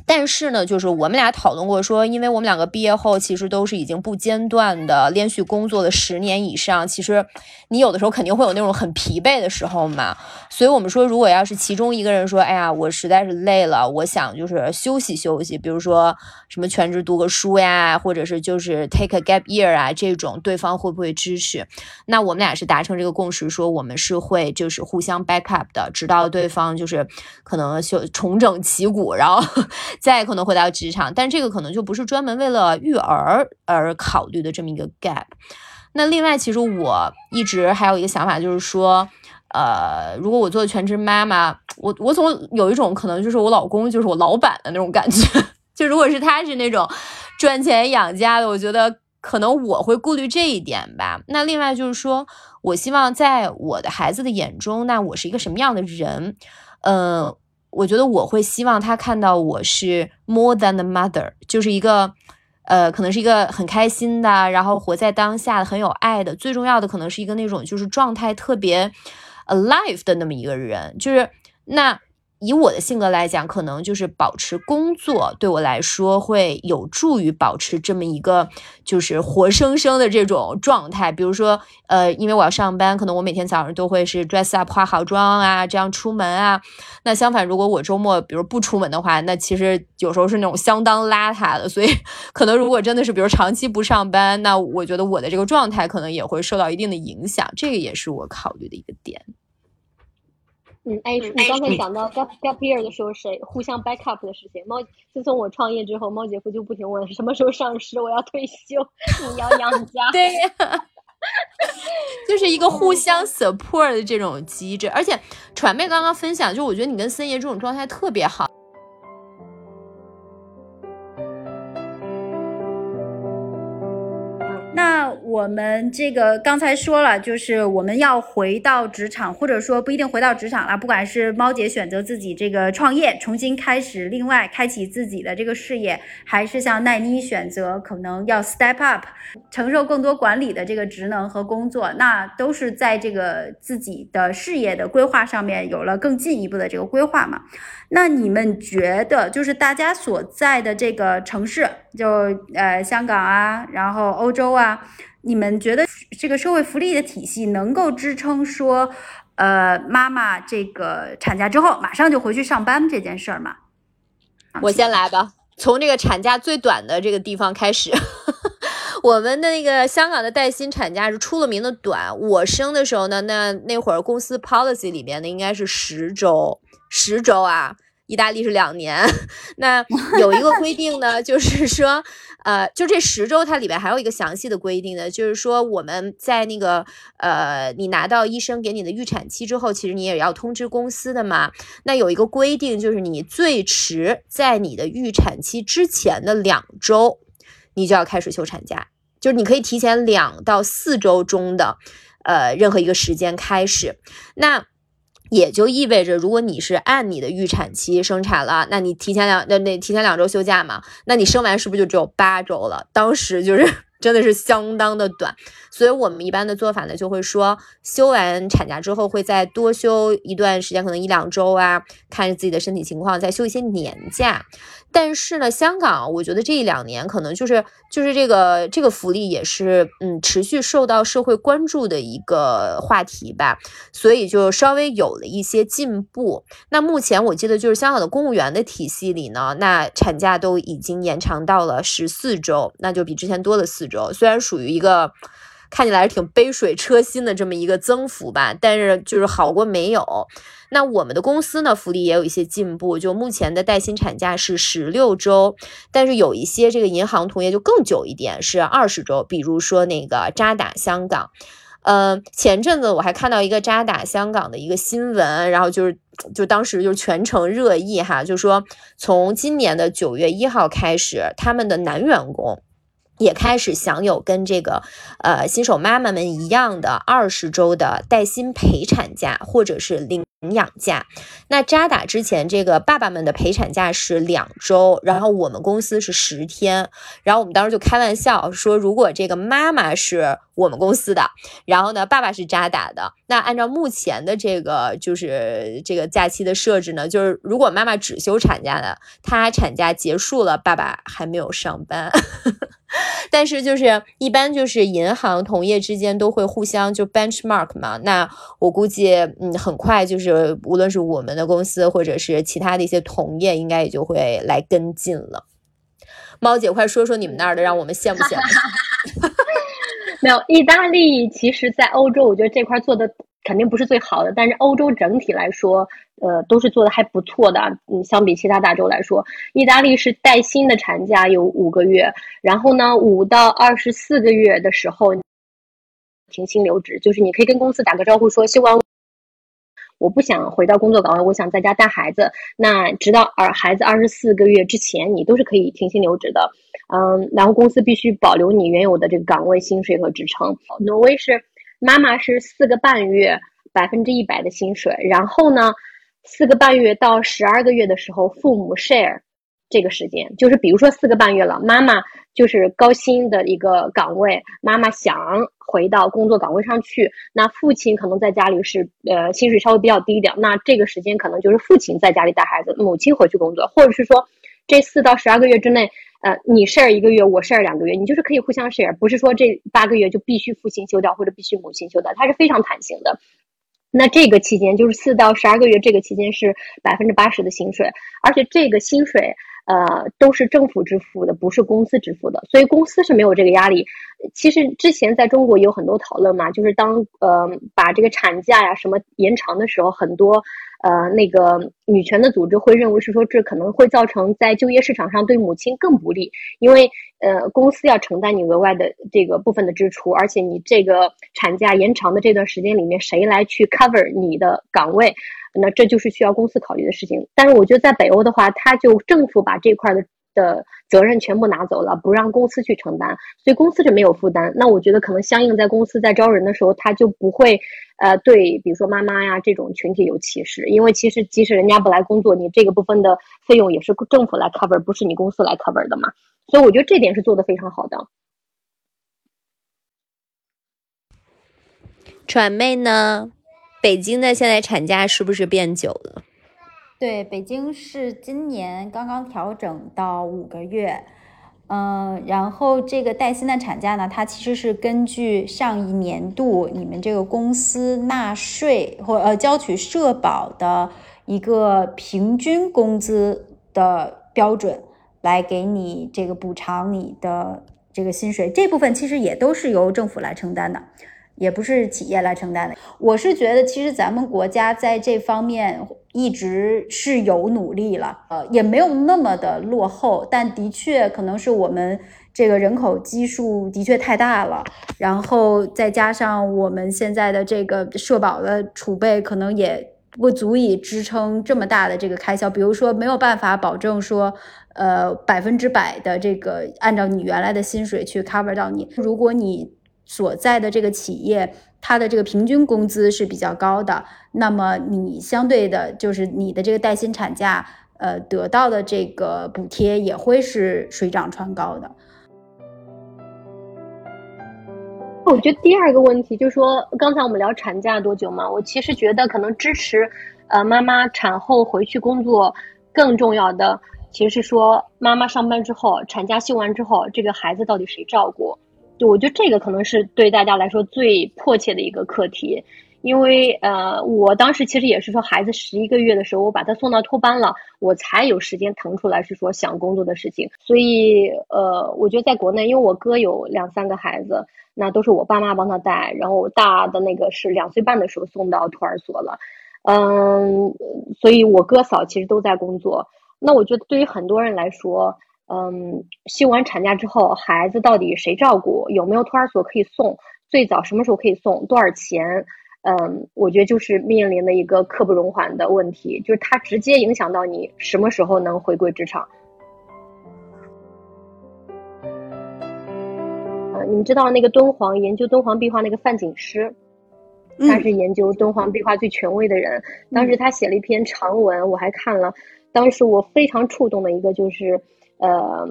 但是呢，就是我们俩讨论过说，因为我们两个毕业后其实都是已经不间断的连续工作了十年以上，其实你有的时候肯定会有那种很疲惫的时候嘛。所以我们说，如果要是其中一个人说，哎呀，我实在是累了，我想就是休息休息，比如说什么全职读个书呀，或者是就是 take a gap year 啊这种，对方会不会支持？那我们俩是达成这个共识，说我们是会就是互相 back up 的，直到对方就是可能休重整旗鼓，然后。再可能回到职场，但这个可能就不是专门为了育儿而考虑的这么一个 gap。那另外，其实我一直还有一个想法，就是说，呃，如果我做全职妈妈，我我总有一种可能，就是我老公就是我老板的那种感觉。就如果是他是那种赚钱养家的，我觉得可能我会顾虑这一点吧。那另外就是说，我希望在我的孩子的眼中，那我是一个什么样的人？嗯。我觉得我会希望他看到我是 more than the mother，就是一个，呃，可能是一个很开心的，然后活在当下很有爱的，最重要的可能是一个那种就是状态特别 alive 的那么一个人，就是那。以我的性格来讲，可能就是保持工作对我来说会有助于保持这么一个就是活生生的这种状态。比如说，呃，因为我要上班，可能我每天早上都会是 dress up 化好妆啊，这样出门啊。那相反，如果我周末比如不出门的话，那其实有时候是那种相当邋遢的。所以，可能如果真的是比如长期不上班，那我觉得我的这个状态可能也会受到一定的影响。这个也是我考虑的一个点。嗯，哎，你刚才讲到 gap gap year 的时候，谁互相 back up 的事情？猫自从我创业之后，猫姐夫就不停问什么时候上市，我要退休，你要养家。对呀，就是一个互相 support 的这种机制。而且传妹刚刚分享，就我觉得你跟森爷这种状态特别好。那我们这个刚才说了，就是我们要回到职场，或者说不一定回到职场了。不管是猫姐选择自己这个创业，重新开始，另外开启自己的这个事业，还是像奈妮选择可能要 step up，承受更多管理的这个职能和工作，那都是在这个自己的事业的规划上面有了更进一步的这个规划嘛。那你们觉得，就是大家所在的这个城市，就呃香港啊，然后欧洲啊。你们觉得这个社会福利的体系能够支撑说，呃，妈妈这个产假之后马上就回去上班这件事儿吗？我先来吧，从这个产假最短的这个地方开始。我们的那个香港的带薪产假是出了名的短。我生的时候呢，那那会儿公司 policy 里面的应该是十周，十周啊。意大利是两年，那有一个规定呢，就是说。呃，就这十周，它里边还有一个详细的规定呢，就是说我们在那个呃，你拿到医生给你的预产期之后，其实你也要通知公司的嘛。那有一个规定，就是你最迟在你的预产期之前的两周，你就要开始休产假，就是你可以提前两到四周中的呃任何一个时间开始。那也就意味着，如果你是按你的预产期生产了，那你提前两那那提前两周休假嘛，那你生完是不是就只有八周了？当时就是 真的是相当的短。所以我们一般的做法呢，就会说休完产假之后，会再多休一段时间，可能一两周啊，看着自己的身体情况，再休一些年假。但是呢，香港我觉得这一两年可能就是就是这个这个福利也是嗯持续受到社会关注的一个话题吧，所以就稍微有了一些进步。那目前我记得就是香港的公务员的体系里呢，那产假都已经延长到了十四周，那就比之前多了四周。虽然属于一个。看起来是挺杯水车薪的这么一个增幅吧，但是就是好过没有。那我们的公司呢，福利也有一些进步，就目前的带薪产假是十六周，但是有一些这个银行同业就更久一点，是二十周。比如说那个渣打香港，呃，前阵子我还看到一个渣打香港的一个新闻，然后就是就当时就全程热议哈，就说从今年的九月一号开始，他们的男员工。也开始享有跟这个呃新手妈妈们一样的二十周的带薪陪产假，或者是领养假。那扎打之前这个爸爸们的陪产假是两周，然后我们公司是十天。然后我们当时就开玩笑说，如果这个妈妈是我们公司的，然后呢爸爸是扎打的，那按照目前的这个就是这个假期的设置呢，就是如果妈妈只休产假的，她产假结束了，爸爸还没有上班。但是就是一般就是银行同业之间都会互相就 benchmark 嘛，那我估计嗯很快就是无论是我们的公司或者是其他的一些同业，应该也就会来跟进了。猫姐，快说说你们那儿的，让我们羡慕羡慕。没有，意大利其实，在欧洲，我觉得这块做的。肯定不是最好的，但是欧洲整体来说，呃，都是做的还不错的。嗯，相比其他大洲来说，意大利是带薪的产假有五个月，然后呢，五到二十四个月的时候停薪留职，就是你可以跟公司打个招呼说休完，我不想回到工作岗位，我想在家带孩子。那直到儿孩子二十四个月之前，你都是可以停薪留职的。嗯，然后公司必须保留你原有的这个岗位薪水和职称。挪威是。妈妈是四个半月百分之一百的薪水，然后呢，四个半月到十二个月的时候，父母 share 这个时间，就是比如说四个半月了，妈妈就是高薪的一个岗位，妈妈想回到工作岗位上去，那父亲可能在家里是呃薪水稍微比较低一点，那这个时间可能就是父亲在家里带孩子，母亲回去工作，或者是说这四到十二个月之内。呃，你 share 一个月，我 share 两个月，你就是可以互相 share，不是说这八个月就必须父亲休掉或者必须母亲休掉，它是非常弹性的。那这个期间就是四到十二个月，这个期间是百分之八十的薪水，而且这个薪水呃都是政府支付的，不是公司支付的，所以公司是没有这个压力。其实之前在中国有很多讨论嘛，就是当呃把这个产假呀什么延长的时候，很多。呃，那个女权的组织会认为是说，这可能会造成在就业市场上对母亲更不利，因为呃，公司要承担你额外的这个部分的支出，而且你这个产假延长的这段时间里面，谁来去 cover 你的岗位？那这就是需要公司考虑的事情。但是我觉得在北欧的话，他就政府把这块的。的责任全部拿走了，不让公司去承担，所以公司是没有负担。那我觉得可能相应在公司在招人的时候，他就不会，呃，对，比如说妈妈呀这种群体有歧视，因为其实即使人家不来工作，你这个部分的费用也是政府来 cover，不是你公司来 cover 的嘛。所以我觉得这点是做的非常好的。传妹呢？北京的现在产假是不是变久了？对，北京是今年刚刚调整到五个月，嗯，然后这个带薪的产假呢，它其实是根据上一年度你们这个公司纳税或呃交取社保的一个平均工资的标准来给你这个补偿你的这个薪水，这部分其实也都是由政府来承担的。也不是企业来承担的。我是觉得，其实咱们国家在这方面一直是有努力了，呃，也没有那么的落后。但的确，可能是我们这个人口基数的确太大了，然后再加上我们现在的这个社保的储备，可能也不足以支撑这么大的这个开销。比如说，没有办法保证说，呃，百分之百的这个按照你原来的薪水去 cover 到你。如果你所在的这个企业，它的这个平均工资是比较高的，那么你相对的，就是你的这个带薪产假，呃，得到的这个补贴也会是水涨船高的。我觉得第二个问题就是说，刚才我们聊产假多久嘛？我其实觉得可能支持，呃，妈妈产后回去工作更重要的，其实是说妈妈上班之后，产假休完之后，这个孩子到底谁照顾？就我觉得这个可能是对大家来说最迫切的一个课题。因为呃，我当时其实也是说，孩子十一个月的时候，我把他送到托班了，我才有时间腾出来是说想工作的事情。所以呃，我觉得在国内，因为我哥有两三个孩子，那都是我爸妈帮他带，然后大的那个是两岁半的时候送到托儿所了，嗯，所以我哥嫂其实都在工作。那我觉得对于很多人来说，嗯，休完产假之后，孩子到底谁照顾？有没有托儿所可以送？最早什么时候可以送？多少钱？嗯，我觉得就是面临的一个刻不容缓的问题，就是它直接影响到你什么时候能回归职场。呃，你们知道那个敦煌研究敦煌壁画那个范景诗，他是研究敦煌壁画最权威的人。当时他写了一篇长文，我还看了。当时我非常触动的一个就是，呃。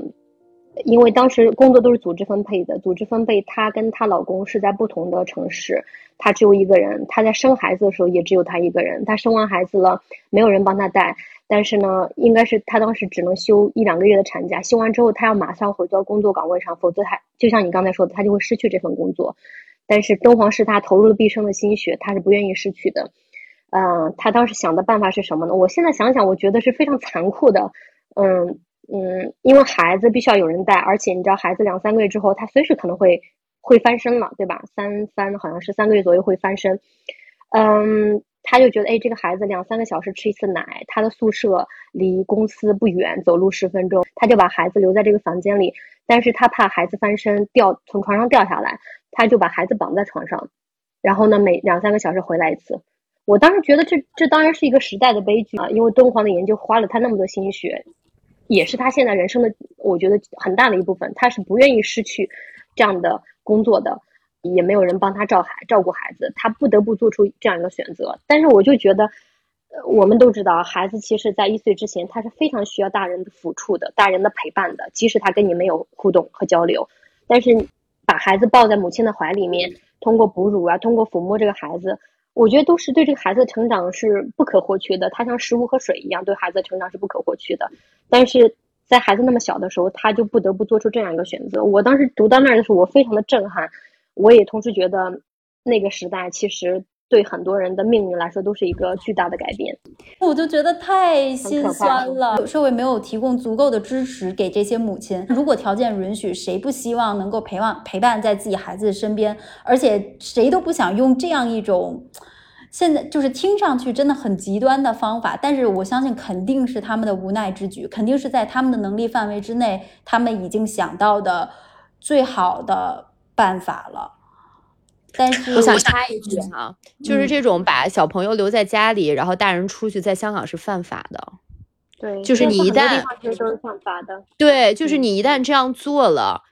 因为当时工作都是组织分配的，组织分配，她跟她老公是在不同的城市，她只有一个人。她在生孩子的时候也只有她一个人。她生完孩子了，没有人帮她带，但是呢，应该是她当时只能休一两个月的产假。休完之后，她要马上回到工作岗位上，否则她就像你刚才说的，她就会失去这份工作。但是敦煌是她投入了毕生的心血，她是不愿意失去的。嗯，她当时想的办法是什么呢？我现在想想，我觉得是非常残酷的。嗯。嗯，因为孩子必须要有人带，而且你知道，孩子两三个月之后，他随时可能会会翻身了，对吧？三三好像是三个月左右会翻身。嗯，他就觉得，哎，这个孩子两三个小时吃一次奶，他的宿舍离公司不远，走路十分钟，他就把孩子留在这个房间里。但是他怕孩子翻身掉从床上掉下来，他就把孩子绑在床上，然后呢，每两三个小时回来一次。我当时觉得这这当然是一个时代的悲剧啊，因为敦煌的研究花了他那么多心血。也是他现在人生的，我觉得很大的一部分。他是不愿意失去这样的工作的，也没有人帮他照孩照顾孩子，他不得不做出这样一个选择。但是我就觉得，我们都知道，孩子其实在一岁之前，他是非常需要大人的抚触的，大人的陪伴的，即使他跟你没有互动和交流。但是把孩子抱在母亲的怀里面，通过哺乳啊，通过抚摸这个孩子。我觉得都是对这个孩子的成长是不可或缺的，它像食物和水一样，对孩子的成长是不可或缺的。但是在孩子那么小的时候，他就不得不做出这样一个选择。我当时读到那儿的时候，我非常的震撼，我也同时觉得那个时代其实。对很多人的命运来说，都是一个巨大的改变。我就觉得太心酸了。社会没有提供足够的支持给这些母亲。如果条件允许，谁不希望能够陪伴陪伴在自己孩子的身边？而且谁都不想用这样一种现在就是听上去真的很极端的方法。但是我相信，肯定是他们的无奈之举，肯定是在他们的能力范围之内，他们已经想到的最好的办法了。但 是我想插一句哈，就是这种把小朋友留在家里，然后大人出去，在香港是犯法的。对，就是你一旦其实都是犯法的。对，就是你一旦这样做了。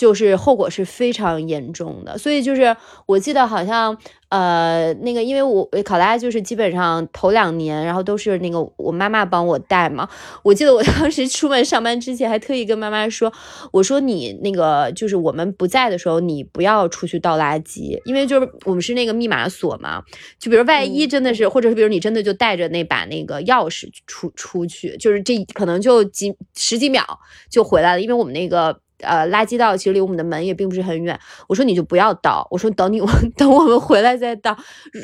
就是后果是非常严重的，所以就是我记得好像呃那个，因为我考拉就是基本上头两年，然后都是那个我妈妈帮我带嘛。我记得我 当时出门上班之前还特意跟妈妈说，我说你那个就是我们不在的时候，你不要出去倒垃圾，因为就是我们是那个密码锁嘛，就比如万一真的是，或者是比如你真的就带着那把那个钥匙出出去，就是这可能就几十几秒就回来了，因为我们那个。呃，垃圾道其实离我们的门也并不是很远。我说你就不要倒，我说等你我 等我们回来再倒，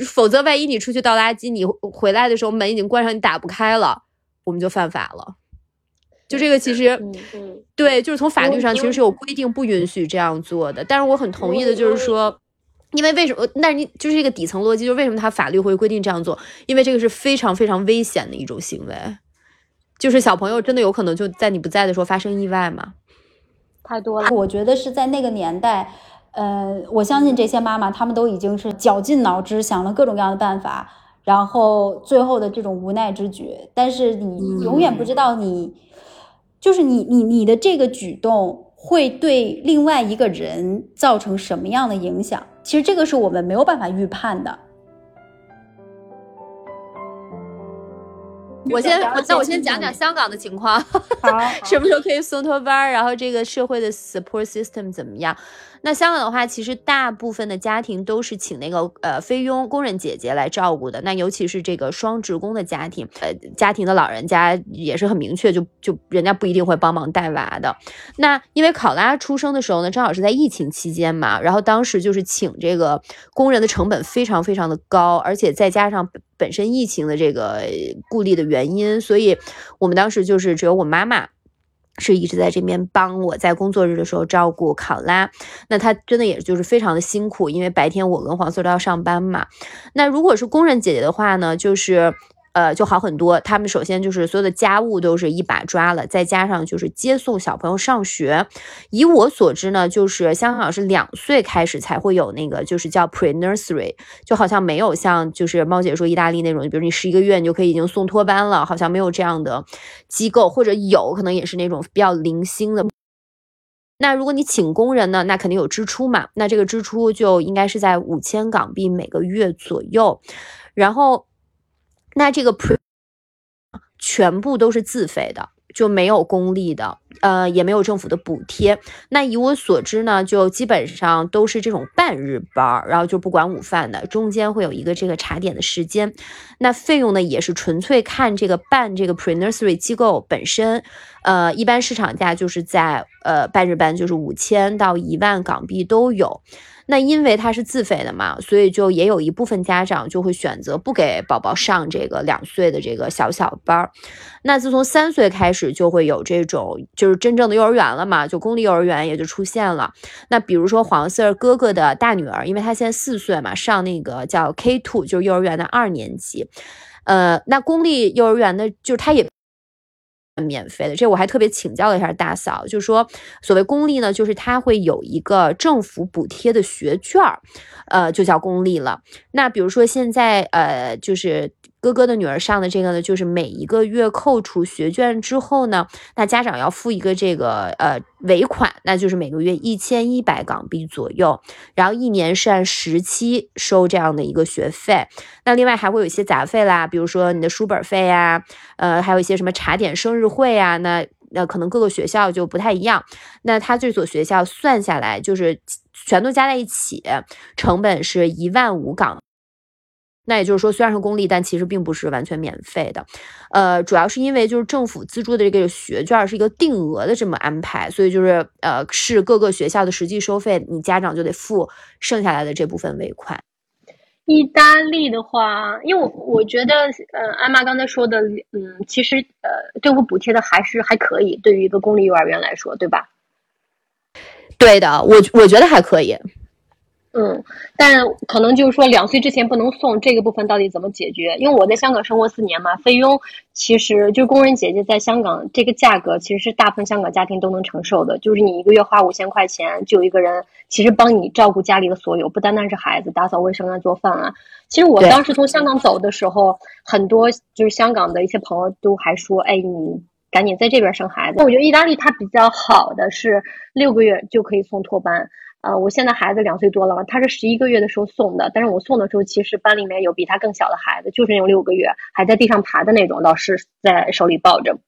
否则万一你出去倒垃圾，你回来的时候门已经关上，你打不开了，我们就犯法了。就这个其实，对，就是从法律上其实是有规定不允许这样做的。但是我很同意的就是说，因为为什么？那你就是一个底层逻辑，就是为什么他法律会规定这样做？因为这个是非常非常危险的一种行为，就是小朋友真的有可能就在你不在的时候发生意外嘛。太多了，我觉得是在那个年代，呃，我相信这些妈妈，她们都已经是绞尽脑汁想了各种各样的办法，然后最后的这种无奈之举。但是你永远不知道，你就是你你你的这个举动会对另外一个人造成什么样的影响？其实这个是我们没有办法预判的。我先，那我先讲讲香港的情况。好，什么时候可以送托班？然后这个社会的 support system 怎么样？那香港的话，其实大部分的家庭都是请那个呃菲佣工人姐姐来照顾的。那尤其是这个双职工的家庭，呃，家庭的老人家也是很明确，就就人家不一定会帮忙带娃的。那因为考拉出生的时候呢，正好是在疫情期间嘛，然后当时就是请这个工人的成本非常非常的高，而且再加上本身疫情的这个顾虑的原因，所以我们当时就是只有我妈妈。是一直在这边帮我在工作日的时候照顾考拉，那他真的也就是非常的辛苦，因为白天我跟黄色都要上班嘛。那如果是工人姐姐的话呢，就是。呃，就好很多。他们首先就是所有的家务都是一把抓了，再加上就是接送小朋友上学。以我所知呢，就是香港是两岁开始才会有那个，就是叫 pre nursery，就好像没有像就是猫姐说意大利那种，比如你十一个月你就可以已经送托班了，好像没有这样的机构，或者有可能也是那种比较零星的。那如果你请工人呢，那肯定有支出嘛，那这个支出就应该是在五千港币每个月左右，然后。那这个普全部都是自费的，就没有公立的，呃，也没有政府的补贴。那以我所知呢，就基本上都是这种半日班，然后就不管午饭的，中间会有一个这个茶点的时间。那费用呢，也是纯粹看这个办这个 pre nursery 机构本身，呃，一般市场价就是在呃半日班就是五千到一万港币都有。那因为它是自费的嘛，所以就也有一部分家长就会选择不给宝宝上这个两岁的这个小小班儿。那自从三岁开始，就会有这种就就是真正的幼儿园了嘛，就公立幼儿园也就出现了。那比如说黄 Sir 哥哥的大女儿，因为她现在四岁嘛，上那个叫 K two，就是幼儿园的二年级。呃，那公立幼儿园的，就是他也。免费的，这我还特别请教了一下大嫂，就是说，所谓公立呢，就是它会有一个政府补贴的学券儿，呃，就叫公立了。那比如说现在，呃，就是。哥哥的女儿上的这个呢，就是每一个月扣除学券之后呢，那家长要付一个这个呃尾款，那就是每个月一千一百港币左右，然后一年是按十期收这样的一个学费。那另外还会有一些杂费啦，比如说你的书本费呀，呃，还有一些什么茶点、生日会啊，那那可能各个学校就不太一样。那他这所学校算下来就是全都加在一起，成本是一万五港。那也就是说，虽然是公立，但其实并不是完全免费的，呃，主要是因为就是政府资助的这个学券是一个定额的这么安排，所以就是呃是各个学校的实际收费，你家长就得付剩下来的这部分尾款。意大利的话，因为我我觉得，呃，艾玛刚才说的，嗯，其实呃政府补贴的还是还可以，对于一个公立幼儿园来说，对吧？对的，我我觉得还可以。嗯，但可能就是说两岁之前不能送这个部分到底怎么解决？因为我在香港生活四年嘛，菲佣其实就工人姐姐在香港这个价格其实是大部分香港家庭都能承受的，就是你一个月花五千块钱就有一个人其实帮你照顾家里的所有，不单单是孩子，打扫卫生啊、做饭啊。其实我当时从香港走的时候，很多就是香港的一些朋友都还说：“哎，你赶紧在这边生孩子。”我觉得意大利它比较好的是六个月就可以送托班。呃，我现在孩子两岁多了嘛，他是十一个月的时候送的，但是我送的时候，其实班里面有比他更小的孩子，就是那种六个月还在地上爬的那种，老师在手里抱着。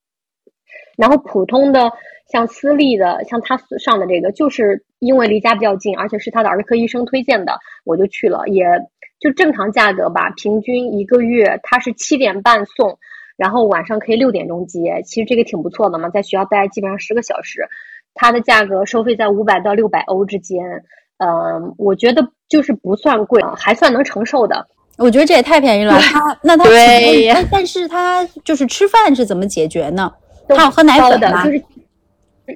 然后普通的像私立的，像他上的这个，就是因为离家比较近，而且是他的儿科医生推荐的，我就去了，也就正常价格吧，平均一个月他是七点半送，然后晚上可以六点钟接，其实这个挺不错的嘛，在学校待基本上十个小时。它的价格收费在五百到六百欧之间，嗯，我觉得就是不算贵，还算能承受的。我觉得这也太便宜了。他那他对，但是他就是吃饭是怎么解决呢？他要喝奶粉的，就是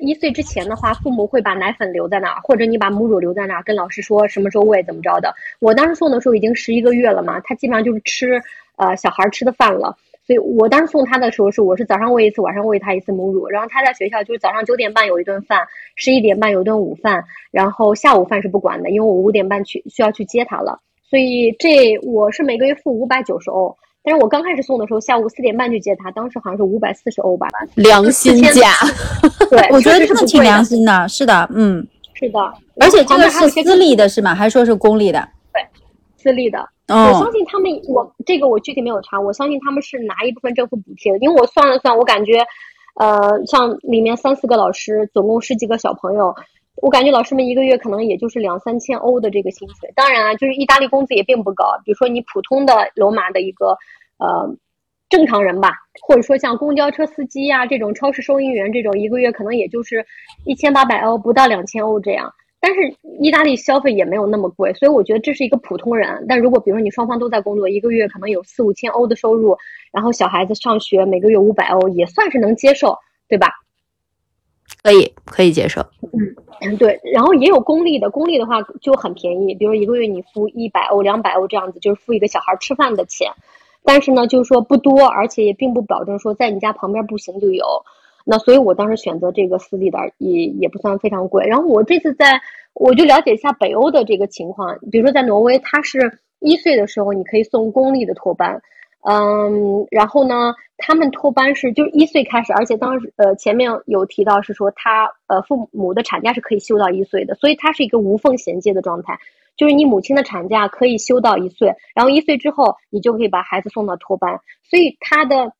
一岁之前的话，父母会把奶粉留在那儿，或者你把母乳留在那儿，跟老师说什么时候喂怎么着的。我当时送的时候已经十一个月了嘛，他基本上就是吃呃小孩吃的饭了。所以我当时送他的时候是，我是早上喂一次，晚上喂他一次母乳。然后他在学校就是早上九点半有一顿饭，十一点半有一顿午饭，然后下午饭是不管的，因为我五点半去需要去接他了。所以这我是每个月付五百九十欧，但是我刚开始送的时候下午四点半去接他，当时好像是五百四十欧吧。良心价，对，我觉得他们挺良心的，是的，嗯，是的。而且这个是私立的是吗？还说是公立的？对，私立的。我相信他们，我这个我具体没有查。我相信他们是拿一部分政府补贴的，因为我算了算，我感觉，呃，像里面三四个老师，总共十几个小朋友，我感觉老师们一个月可能也就是两三千欧的这个薪水。当然啊，就是意大利工资也并不高。比如说你普通的罗马的一个呃正常人吧，或者说像公交车司机呀这种超市收银员这种，一个月可能也就是一千八百欧不到两千欧这样。但是意大利消费也没有那么贵，所以我觉得这是一个普通人。但如果比如说你双方都在工作，一个月可能有四五千欧的收入，然后小孩子上学每个月五百欧，也算是能接受，对吧？可以，可以接受。嗯嗯，对。然后也有公立的，公立的话就很便宜，比如一个月你付一百欧、两百欧这样子，就是付一个小孩吃饭的钱。但是呢，就是说不多，而且也并不保证说在你家旁边步行就有。那所以，我当时选择这个私立的也也不算非常贵。然后我这次在，我就了解一下北欧的这个情况。比如说在挪威，他是一岁的时候你可以送公立的托班，嗯，然后呢，他们托班是就是一岁开始，而且当时呃前面有提到是说他呃父母的产假是可以休到一岁的，所以它是一个无缝衔接的状态，就是你母亲的产假可以休到一岁，然后一岁之后你就可以把孩子送到托班，所以他的。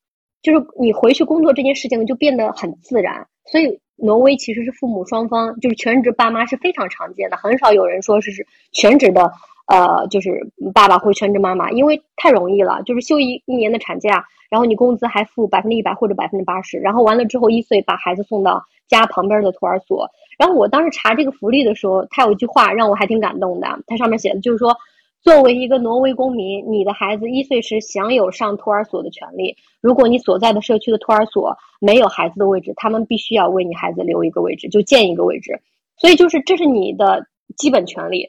就是你回去工作这件事情就变得很自然，所以挪威其实是父母双方就是全职爸妈是非常常见的，很少有人说是是全职的，呃，就是爸爸或全职妈妈，因为太容易了，就是休一一年的产假，然后你工资还付百分之一百或者百分之八十，然后完了之后一岁把孩子送到家旁边的托儿所，然后我当时查这个福利的时候，他有一句话让我还挺感动的，它上面写的就是说。作为一个挪威公民，你的孩子一岁时享有上托儿所的权利。如果你所在的社区的托儿所没有孩子的位置，他们必须要为你孩子留一个位置，就建一个位置。所以就是这是你的基本权利。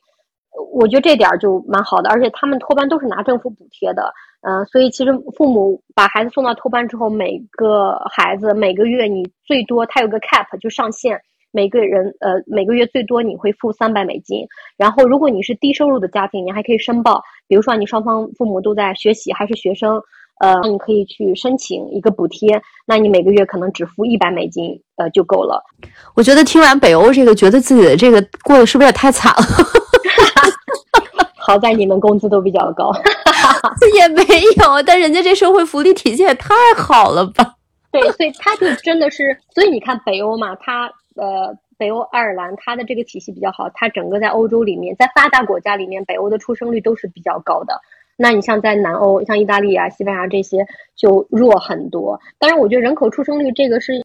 我觉得这点就蛮好的，而且他们托班都是拿政府补贴的。嗯，所以其实父母把孩子送到托班之后，每个孩子每个月你最多他有个 cap 就上限。每个人呃每个月最多你会付三百美金，然后如果你是低收入的家庭，你还可以申报，比如说你双方父母都在学习还是学生，呃，你可以去申请一个补贴，那你每个月可能只付一百美金，呃就够了。我觉得听完北欧这个，觉得自己的这个过得是不是也太惨了？好在你们工资都比较高，也没有，但人家这社会福利体系也太好了吧？对，所以他就真的是，所以你看北欧嘛，他。呃，北欧爱尔兰它的这个体系比较好，它整个在欧洲里面，在发达国家里面，北欧的出生率都是比较高的。那你像在南欧，像意大利啊、西班牙这些就弱很多。当然，我觉得人口出生率这个是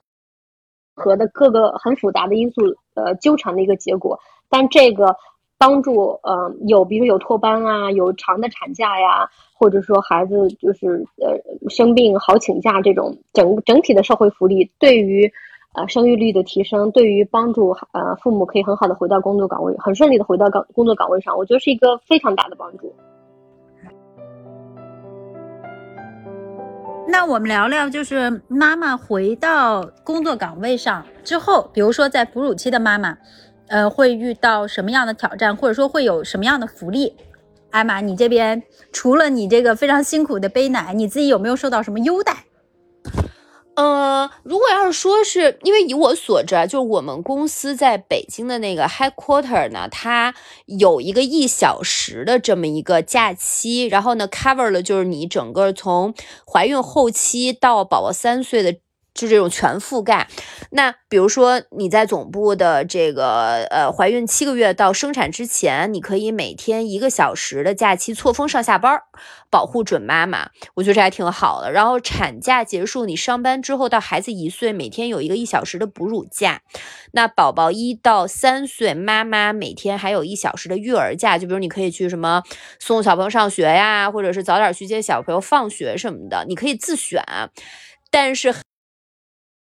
和的各个很复杂的因素呃纠缠的一个结果。但这个帮助呃有，比如有托班啊，有长的产假呀，或者说孩子就是呃生病好请假这种整整体的社会福利，对于。啊，生育率的提升对于帮助呃父母可以很好的回到工作岗位，很顺利的回到岗工作岗位上，我觉得是一个非常大的帮助。那我们聊聊，就是妈妈回到工作岗位上之后，比如说在哺乳期的妈妈，呃，会遇到什么样的挑战，或者说会有什么样的福利？艾玛，你这边除了你这个非常辛苦的背奶，你自己有没有受到什么优待？嗯，如果要是说是因为以我所知啊，就是我们公司在北京的那个 headquarter 呢，它有一个一小时的这么一个假期，然后呢 cover 了就是你整个从怀孕后期到宝宝三岁的。就这种全覆盖。那比如说你在总部的这个呃怀孕七个月到生产之前，你可以每天一个小时的假期错峰上下班，保护准妈妈。我觉得这还挺好的。然后产假结束，你上班之后到孩子一岁，每天有一个一小时的哺乳假。那宝宝一到三岁，妈妈每天还有一小时的育儿假。就比如你可以去什么送小朋友上学呀，或者是早点去接小朋友放学什么的，你可以自选。但是。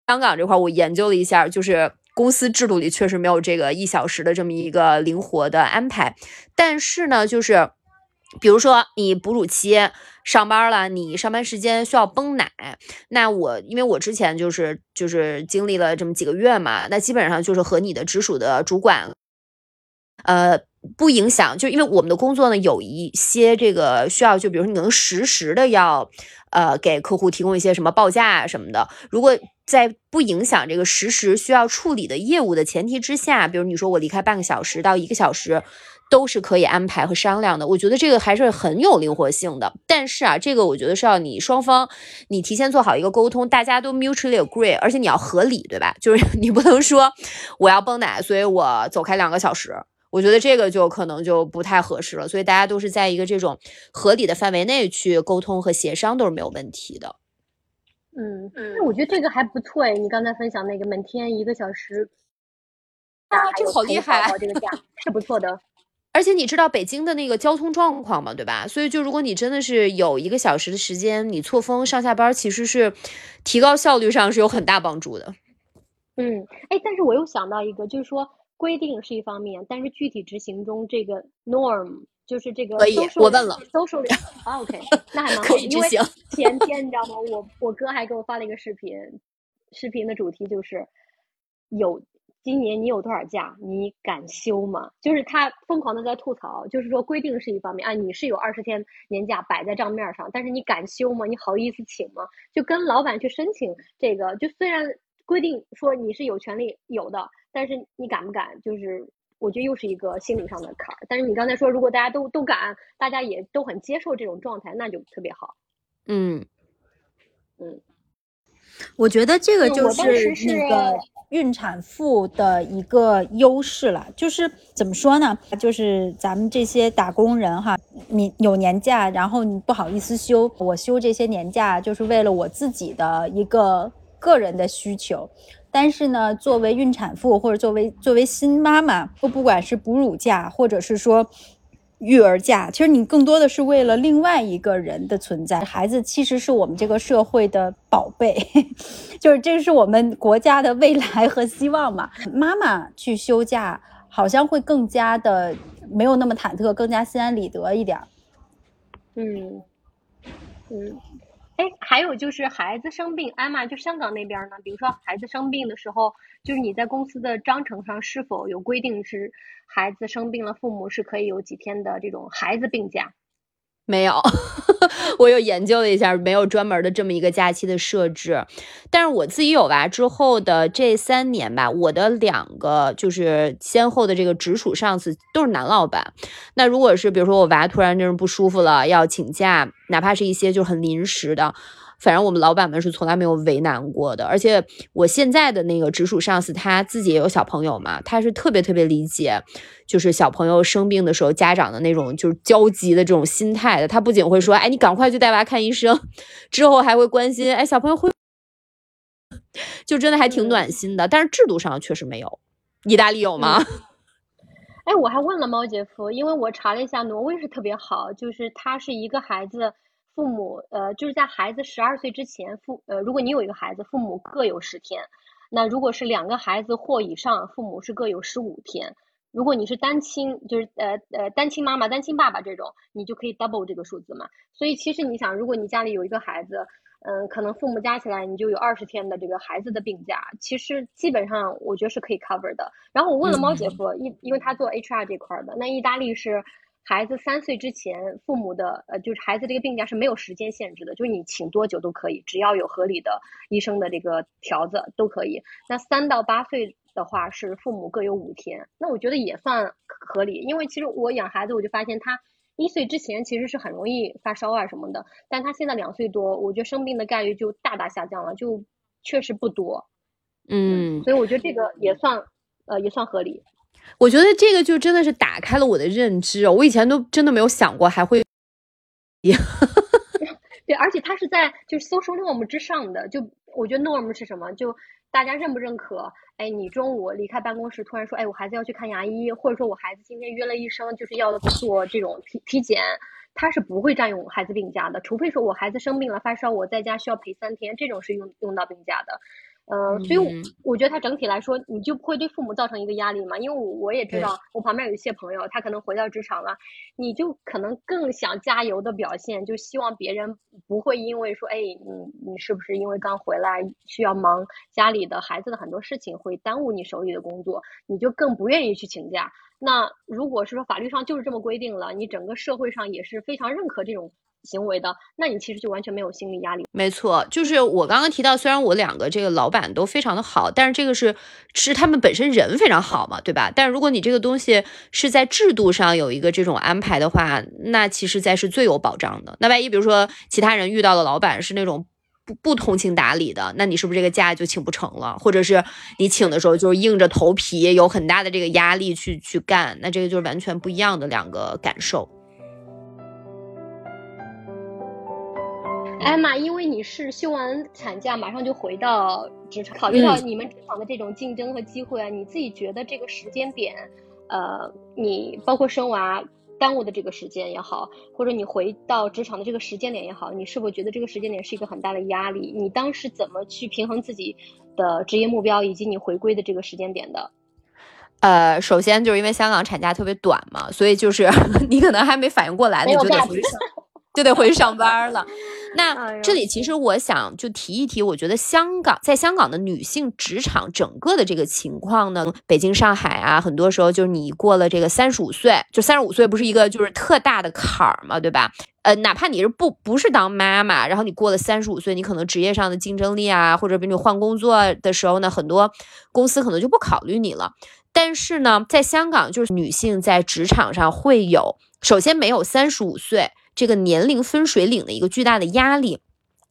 香港这块，我研究了一下，就是公司制度里确实没有这个一小时的这么一个灵活的安排。但是呢，就是比如说你哺乳期上班了，你上班时间需要泵奶，那我因为我之前就是就是经历了这么几个月嘛，那基本上就是和你的直属的主管，呃。不影响，就因为我们的工作呢，有一些这个需要，就比如说你能实时的要，呃，给客户提供一些什么报价啊什么的。如果在不影响这个实时需要处理的业务的前提之下，比如你说我离开半个小时到一个小时。都是可以安排和商量的。我觉得这个还是很有灵活性的。但是啊，这个我觉得是要你双方你提前做好一个沟通，大家都 mutually agree，而且你要合理，对吧？就是 你不能说我要泵奶，所以我走开两个小时。我觉得这个就可能就不太合适了，所以大家都是在一个这种合理的范围内去沟通和协商都是没有问题的。嗯嗯，那我觉得这个还不错哎，你刚才分享那个每天一个小时，啊，这个好厉害，这个价是不错的。而且你知道北京的那个交通状况嘛，对吧？所以就如果你真的是有一个小时的时间，你错峰上下班，其实是提高效率上是有很大帮助的。嗯，哎，但是我又想到一个，就是说。规定是一方面，但是具体执行中这个 norm 就是这个。可以，我问了。搜索啊，OK，那还蛮好。可以执行。前天你知道吗？我我哥还给我发了一个视频，视频的主题就是有今年你有多少假，你敢休吗？就是他疯狂的在吐槽，就是说规定是一方面啊，你是有二十天年假摆在账面上，但是你敢休吗？你好意思请吗？就跟老板去申请这个，就虽然规定说你是有权利有的。但是你敢不敢？就是我觉得又是一个心理上的坎儿。但是你刚才说，如果大家都都敢，大家也都很接受这种状态，那就特别好。嗯嗯，我觉得这个就是那个孕产妇的一个优势了。就是怎么说呢？就是咱们这些打工人哈，你有年假，然后你不好意思休，我休这些年假就是为了我自己的一个个人的需求。但是呢，作为孕产妇或者作为作为新妈妈，不不管是哺乳假或者是说育儿假，其实你更多的是为了另外一个人的存在。孩子其实是我们这个社会的宝贝，就是这是我们国家的未来和希望嘛。妈妈去休假，好像会更加的没有那么忐忑，更加心安理得一点。嗯嗯。哎，还有就是孩子生病，艾玛就香港那边呢。比如说孩子生病的时候，就是你在公司的章程上是否有规定，是孩子生病了，父母是可以有几天的这种孩子病假？没有，我有研究了一下，没有专门的这么一个假期的设置。但是我自己有娃之后的这三年吧，我的两个就是先后的这个直属上司都是男老板。那如果是比如说我娃突然就是不舒服了要请假，哪怕是一些就很临时的。反正我们老板们是从来没有为难过的，而且我现在的那个直属上司他自己也有小朋友嘛，他是特别特别理解，就是小朋友生病的时候家长的那种就是焦急的这种心态的。他不仅会说，哎，你赶快去带娃看医生，之后还会关心，哎，小朋友会，就真的还挺暖心的。但是制度上确实没有，意大利有吗？哎，我还问了猫姐夫，因为我查了一下，挪威是特别好，就是他是一个孩子。父母呃，就是在孩子十二岁之前，父呃，如果你有一个孩子，父母各有十天。那如果是两个孩子或以上，父母是各有十五天。如果你是单亲，就是呃呃单亲妈妈、单亲爸爸这种，你就可以 double 这个数字嘛。所以其实你想，如果你家里有一个孩子，嗯，可能父母加起来你就有二十天的这个孩子的病假，其实基本上我觉得是可以 cover 的。然后我问了猫姐夫，因因为他做 HR 这块的，那意大利是。孩子三岁之前，父母的呃，就是孩子这个病假是没有时间限制的，就是你请多久都可以，只要有合理的医生的这个条子都可以。那三到八岁的话是父母各有五天，那我觉得也算合理，因为其实我养孩子我就发现他一岁之前其实是很容易发烧啊什么的，但他现在两岁多，我觉得生病的概率就大大下降了，就确实不多。嗯，所以我觉得这个也算呃也算合理。我觉得这个就真的是打开了我的认知，我以前都真的没有想过还会，对，而且它是在就是 social norm 之上的，就我觉得 norm 是什么？就大家认不认可？哎，你中午离开办公室，突然说，哎，我孩子要去看牙医，或者说我孩子今天约了医生，就是要做这种体体检，他是不会占用孩子病假的，除非说我孩子生病了发烧，我在家需要陪三天，这种是用用到病假的。嗯，所以我觉得他整体来说，你就不会对父母造成一个压力嘛？因为我我也知道，我旁边有一些朋友，他可能回到职场了，你就可能更想加油的表现，就希望别人不会因为说，哎，你你是不是因为刚回来需要忙家里的孩子的很多事情，会耽误你手里的工作，你就更不愿意去请假。那如果是说法律上就是这么规定了，你整个社会上也是非常认可这种行为的，那你其实就完全没有心理压力。没错，就是我刚刚提到，虽然我两个这个老板都非常的好，但是这个是是他们本身人非常好嘛，对吧？但如果你这个东西是在制度上有一个这种安排的话，那其实才是最有保障的。那万一比如说其他人遇到的老板是那种不不通情达理的，那你是不是这个假就请不成了？或者是你请的时候就是硬着头皮，有很大的这个压力去去干，那这个就是完全不一样的两个感受。艾玛，因为你是休完产假马上就回到职场，考虑到你们职场的这种竞争和机会啊，你自己觉得这个时间点，呃，你包括生娃耽误的这个时间也好，或者你回到职场的这个时间点也好，你是否觉得这个时间点是一个很大的压力？你当时怎么去平衡自己的职业目标以及你回归的这个时间点的？呃，首先就是因为香港产假特别短嘛，所以就是 你可能还没反应过来，你就得回去。就得回去上班了。那这里其实我想就提一提，我觉得香港在香港的女性职场整个的这个情况呢，北京、上海啊，很多时候就是你过了这个三十五岁，就三十五岁不是一个就是特大的坎儿嘛，对吧？呃，哪怕你是不不是当妈妈，然后你过了三十五岁，你可能职业上的竞争力啊，或者比如你换工作的时候呢，很多公司可能就不考虑你了。但是呢，在香港就是女性在职场上会有，首先没有三十五岁。这个年龄分水岭的一个巨大的压力，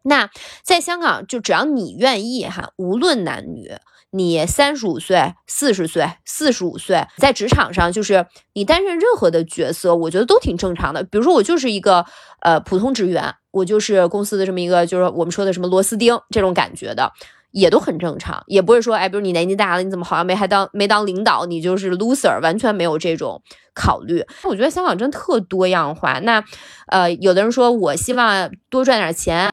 那在香港就只要你愿意哈，无论男女，你三十五岁、四十岁、四十五岁，在职场上就是你担任任何的角色，我觉得都挺正常的。比如说我就是一个呃普通职员，我就是公司的这么一个就是我们说的什么螺丝钉这种感觉的。也都很正常，也不会说，哎，比如你年纪大了，你怎么好像没还当没当领导，你就是 loser，完全没有这种考虑。我觉得香港真特多样化。那，呃，有的人说我希望多赚点钱。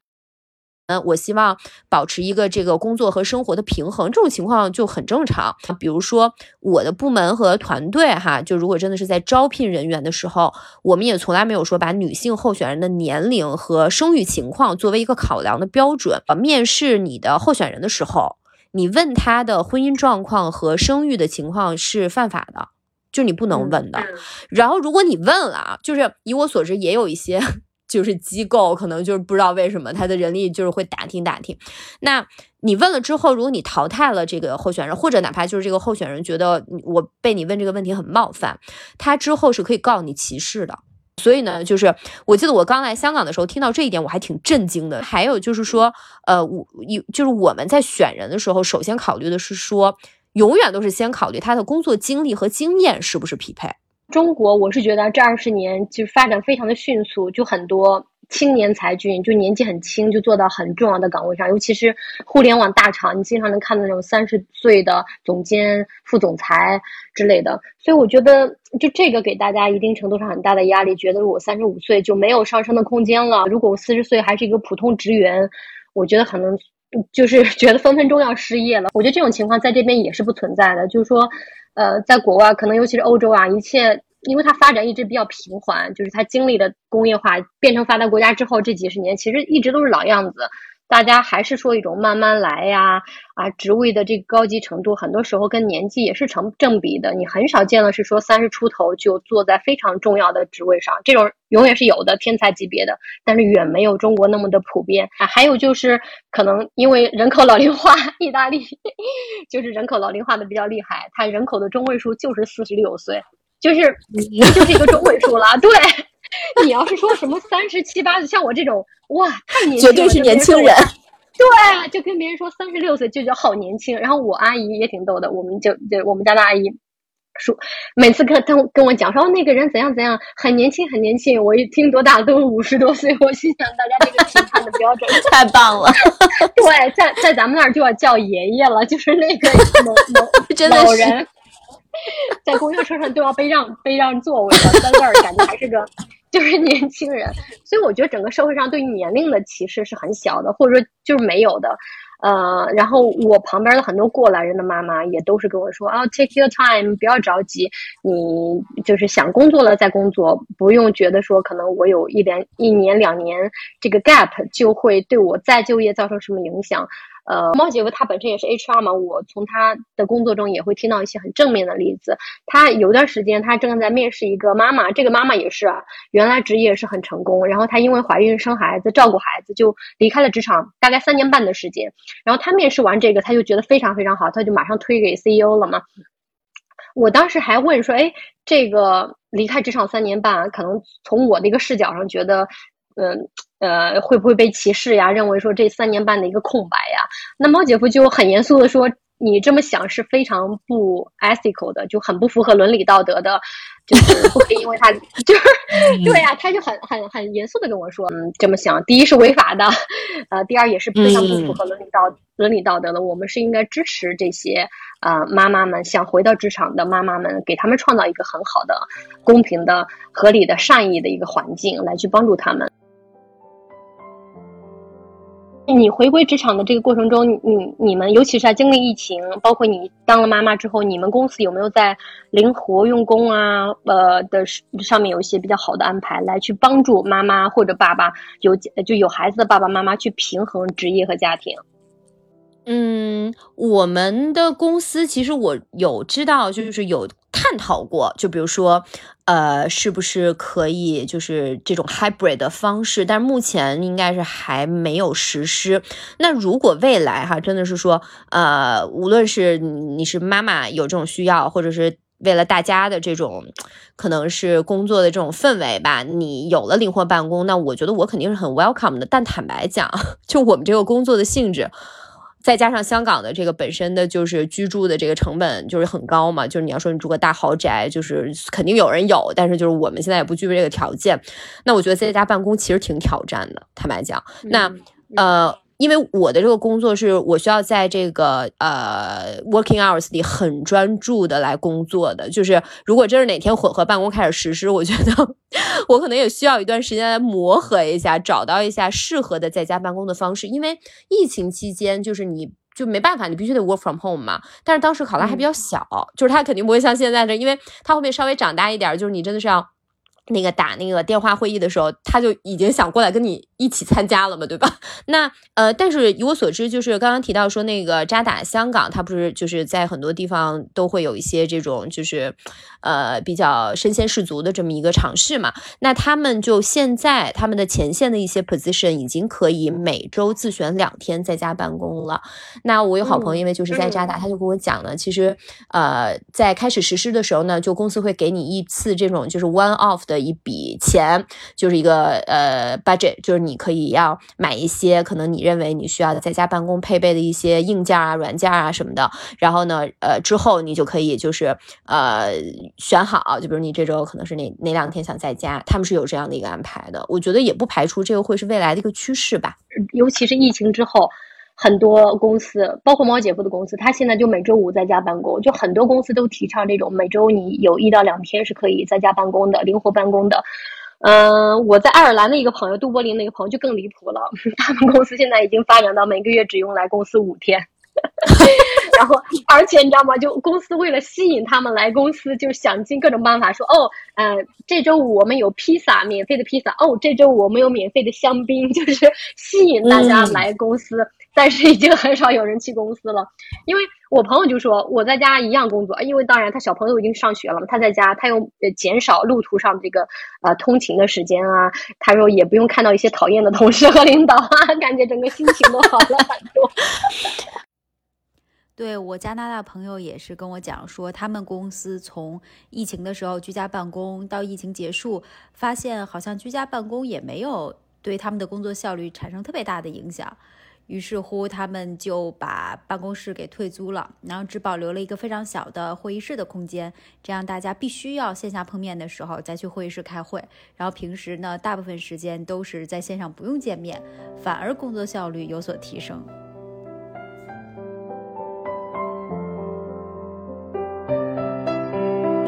嗯，我希望保持一个这个工作和生活的平衡，这种情况就很正常。比如说我的部门和团队，哈，就如果真的是在招聘人员的时候，我们也从来没有说把女性候选人的年龄和生育情况作为一个考量的标准。面试你的候选人的时候，你问他的婚姻状况和生育的情况是犯法的，就你不能问的。然后如果你问了啊，就是以我所知，也有一些。就是机构可能就是不知道为什么他的人力就是会打听打听，那你问了之后，如果你淘汰了这个候选人，或者哪怕就是这个候选人觉得我被你问这个问题很冒犯，他之后是可以告你歧视的。所以呢，就是我记得我刚来香港的时候听到这一点，我还挺震惊的。还有就是说，呃，我有就是我们在选人的时候，首先考虑的是说，永远都是先考虑他的工作经历和经验是不是匹配。中国，我是觉得这二十年就发展非常的迅速，就很多青年才俊，就年纪很轻就做到很重要的岗位上，尤其是互联网大厂，你经常能看到那种三十岁的总监、副总裁之类的。所以我觉得，就这个给大家一定程度上很大的压力，觉得我三十五岁就没有上升的空间了。如果我四十岁还是一个普通职员，我觉得可能就是觉得分分钟要失业了。我觉得这种情况在这边也是不存在的，就是说。呃，在国外，可能尤其是欧洲啊，一切，因为它发展一直比较平缓，就是它经历了工业化变成发达国家之后，这几十年其实一直都是老样子。大家还是说一种慢慢来呀，啊，职位的这个高级程度，很多时候跟年纪也是成正比的。你很少见了是说三十出头就坐在非常重要的职位上，这种永远是有的天才级别的，但是远没有中国那么的普遍啊。还有就是可能因为人口老龄化，意大利 就是人口老龄化的比较厉害，它人口的中位数就是四十六岁，就是就是一个中位数了，对。你要是说什么三十七八岁，像我这种，哇，太年轻了，绝对是年轻人。对，就跟别人说三十六岁就叫好年轻。然后我阿姨也挺逗的，我们就就我们家的阿姨说，每次跟跟跟我讲说那个人怎样怎样，很年轻很年轻。我一听多大，都五十多岁。我心想，大家这个评判的标准 太棒了。对，在在咱们那儿就要叫爷爷了，就是那个某某 老人。在公交车上都要被让被让座位了，在那儿感觉还是个就是年轻人，所以我觉得整个社会上对年龄的歧视是很小的，或者说就是没有的。呃，然后我旁边的很多过来人的妈妈也都是跟我说啊，take your time，不要着急，你就是想工作了再工作，不用觉得说可能我有一连一年两年这个 gap 就会对我再就业造成什么影响。呃，猫姐夫他本身也是 HR 嘛，我从他的工作中也会听到一些很正面的例子。他有段时间他正在面试一个妈妈，这个妈妈也是啊，原来职业是很成功，然后她因为怀孕生孩子照顾孩子就离开了职场，大概三年半的时间。然后他面试完这个，他就觉得非常非常好，他就马上推给 CEO 了嘛。我当时还问说，哎，这个离开职场三年半，可能从我的一个视角上觉得，嗯呃，会不会被歧视呀？认为说这三年半的一个空白呀？那猫姐夫就很严肃的说，你这么想是非常不 ethical 的，就很不符合伦理道德的。就是不可以，因为他 就是 对呀，他就很很很严肃的跟我说，嗯，这么想，第一是违法的，呃，第二也是非常不符合伦理道伦理道德的。我们是应该支持这些呃妈妈们想回到职场的妈妈们，给他们创造一个很好的、公平的、合理的、善意的一个环境，来去帮助他们。你回归职场的这个过程中，你你们尤其是在经历疫情，包括你当了妈妈之后，你们公司有没有在灵活用工啊，呃的上面有一些比较好的安排，来去帮助妈妈或者爸爸有就有孩子的爸爸妈妈去平衡职业和家庭？嗯，我们的公司其实我有知道，就是有探讨过，就比如说，呃，是不是可以就是这种 hybrid 的方式，但是目前应该是还没有实施。那如果未来哈，真的是说，呃，无论是你是妈妈有这种需要，或者是为了大家的这种可能是工作的这种氛围吧，你有了灵活办公，那我觉得我肯定是很 welcome 的。但坦白讲，就我们这个工作的性质。再加上香港的这个本身的就是居住的这个成本就是很高嘛，就是你要说你住个大豪宅，就是肯定有人有，但是就是我们现在也不具备这个条件。那我觉得在家办公其实挺挑战的，坦白讲。那呃。因为我的这个工作是我需要在这个呃 working hours 里很专注的来工作的，就是如果真是哪天混合办公开始实施，我觉得我可能也需要一段时间来磨合一下，找到一下适合的在家办公的方式。因为疫情期间，就是你就没办法，你必须得 work from home 嘛。但是当时考拉还比较小，就是他肯定不会像现在这，因为他后面稍微长大一点，就是你真的是要。那个打那个电话会议的时候，他就已经想过来跟你一起参加了嘛，对吧？那呃，但是以我所知，就是刚刚提到说那个渣打香港，他不是就是在很多地方都会有一些这种就是呃比较身先士卒的这么一个尝试嘛。那他们就现在他们的前线的一些 position 已经可以每周自选两天在家办公了。那我有好朋友，因为就是在渣打，他就跟我讲呢，其实呃在开始实施的时候呢，就公司会给你一次这种就是 one off 的。一笔钱就是一个呃 budget，就是你可以要买一些可能你认为你需要的在家办公配备的一些硬件啊、软件啊什么的。然后呢，呃，之后你就可以就是呃选好，就比如你这周可能是哪哪两天想在家，他们是有这样的一个安排的。我觉得也不排除这个会是未来的一个趋势吧，尤其是疫情之后。很多公司，包括猫姐夫的公司，他现在就每周五在家办公。就很多公司都提倡这种每周你有一到两天是可以在家办公的，灵活办公的。嗯，我在爱尔兰的一个朋友，杜柏林那个朋友就更离谱了，他们公司现在已经发展到每个月只用来公司五天。然后，而且你知道吗？就公司为了吸引他们来公司，就想尽各种办法说：“哦，呃，这周五我们有披萨，免费的披萨。哦，这周五我们有免费的香槟，就是吸引大家来公司。”但是已经很少有人去公司了，因为我朋友就说我在家一样工作，因为当然他小朋友已经上学了嘛，他在家他又减少路途上这个呃通勤的时间啊，他说也不用看到一些讨厌的同事和领导啊，感觉整个心情都好了很多。对我加拿大朋友也是跟我讲说，他们公司从疫情的时候居家办公到疫情结束，发现好像居家办公也没有对他们的工作效率产生特别大的影响。于是乎，他们就把办公室给退租了，然后只保留了一个非常小的会议室的空间，这样大家必须要线下碰面的时候再去会议室开会。然后平时呢，大部分时间都是在线上不用见面，反而工作效率有所提升。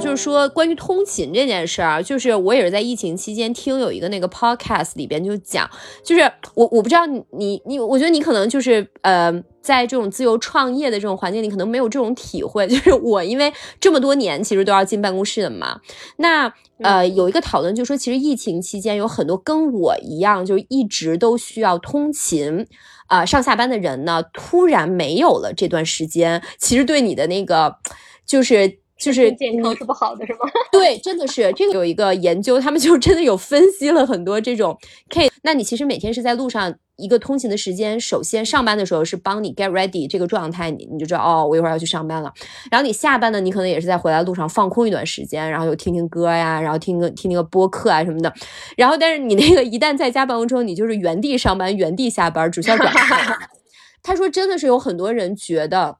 就就是说关于通勤这件事儿，就是我也是在疫情期间听有一个那个 podcast 里边就讲，就是我我不知道你你，我觉得你可能就是呃，在这种自由创业的这种环境里，可能没有这种体会。就是我因为这么多年其实都要进办公室的嘛，那呃有一个讨论就说，其实疫情期间有很多跟我一样，就一直都需要通勤。啊，上下班的人呢，突然没有了这段时间，其实对你的那个，就是就是健康是不好的，是吗？对，真的是这个有一个研究，他们就真的有分析了很多这种 case。那你其实每天是在路上。一个通勤的时间，首先上班的时候是帮你 get ready 这个状态，你你就知道哦，我一会儿要去上班了。然后你下班呢，你可能也是在回来路上放空一段时间，然后又听听歌呀，然后听个听那个播客啊什么的。然后，但是你那个一旦在家办公之后，你就是原地上班，原地下班，只需要转。他说，真的是有很多人觉得，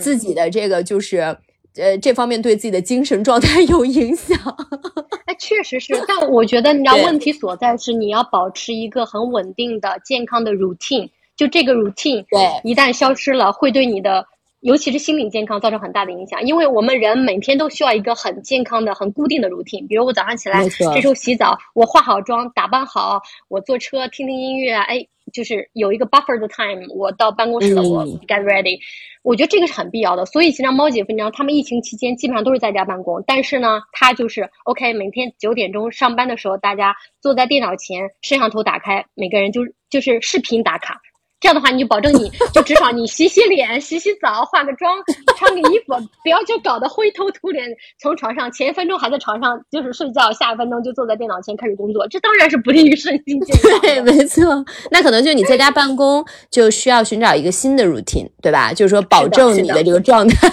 自己的这个就是。呃，这方面对自己的精神状态 有影响。哎，确实是，但我觉得你知道问题所在是你要保持一个很稳定的、健康的 routine。就这个 routine，对，一旦消失了，会对你的，尤其是心理健康造成很大的影响。因为我们人每天都需要一个很健康的、很固定的 routine。比如我早上起来，这时候洗澡，我化好妆，打扮好，我坐车听听音乐，哎。就是有一个 buffer 的 time，我到办公室了，我 get ready。我觉得这个是很必要的。所以，其实猫姐你知道，他们疫情期间基本上都是在家办公。但是呢，他就是 OK，每天九点钟上班的时候，大家坐在电脑前，摄像头打开，每个人就就是视频打卡。这样的话，你就保证你就至少你洗洗脸、洗洗澡、化个妆、穿个衣服，不要就搞得灰头土脸，从床上前一分钟还在床上就是睡觉，下一分钟就坐在电脑前开始工作，这当然是不利于身心健康。对，没错。那可能就你在家办公就需要寻找一个新的 routine，对吧？就是说保证你的这个状态。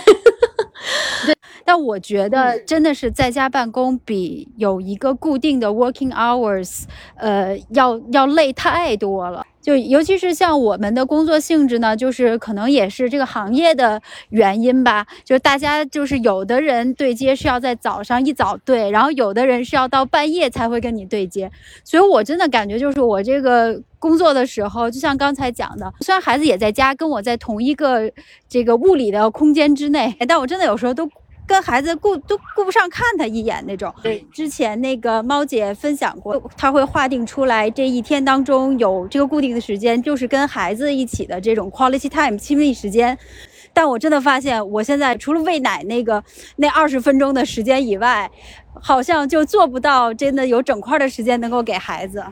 对，但我觉得真的是在家办公比有一个固定的 working hours，呃，要要累太多了。就尤其是像我们的工作性质呢，就是可能也是这个行业的原因吧。就是大家就是有的人对接是要在早上一早对，然后有的人是要到半夜才会跟你对接。所以我真的感觉就是我这个工作的时候，就像刚才讲的，虽然孩子也在家，跟我在同一个这个物理的空间之内，但我真的有时候都。跟孩子顾都顾不上看他一眼那种。对，之前那个猫姐分享过，他会划定出来这一天当中有这个固定的时间，就是跟孩子一起的这种 quality time 亲密时间。但我真的发现，我现在除了喂奶那个那二十分钟的时间以外，好像就做不到真的有整块的时间能够给孩子。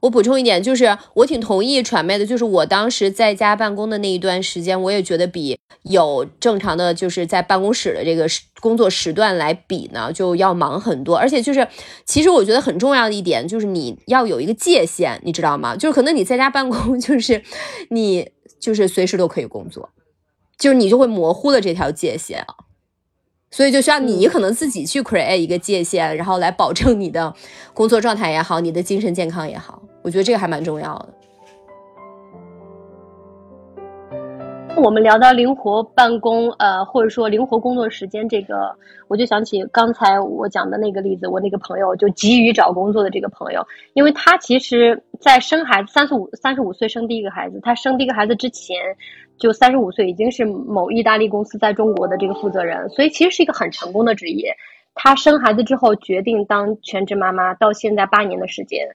我补充一点，就是我挺同意传媒的，就是我当时在家办公的那一段时间，我也觉得比有正常的就是在办公室的这个工作时段来比呢，就要忙很多。而且就是，其实我觉得很重要的一点就是你要有一个界限，你知道吗？就是可能你在家办公，就是你就是随时都可以工作，就是你就会模糊了这条界限啊。所以就需要你可能自己去 create 一个界限，然后来保证你的工作状态也好，你的精神健康也好。我觉得这个还蛮重要的。我们聊到灵活办公，呃，或者说灵活工作时间，这个我就想起刚才我讲的那个例子，我那个朋友就急于找工作的这个朋友，因为他其实，在生孩子三十五三十五岁生第一个孩子，他生第一个孩子之前，就三十五岁已经是某意大利公司在中国的这个负责人，所以其实是一个很成功的职业。她生孩子之后决定当全职妈妈，到现在八年的时间，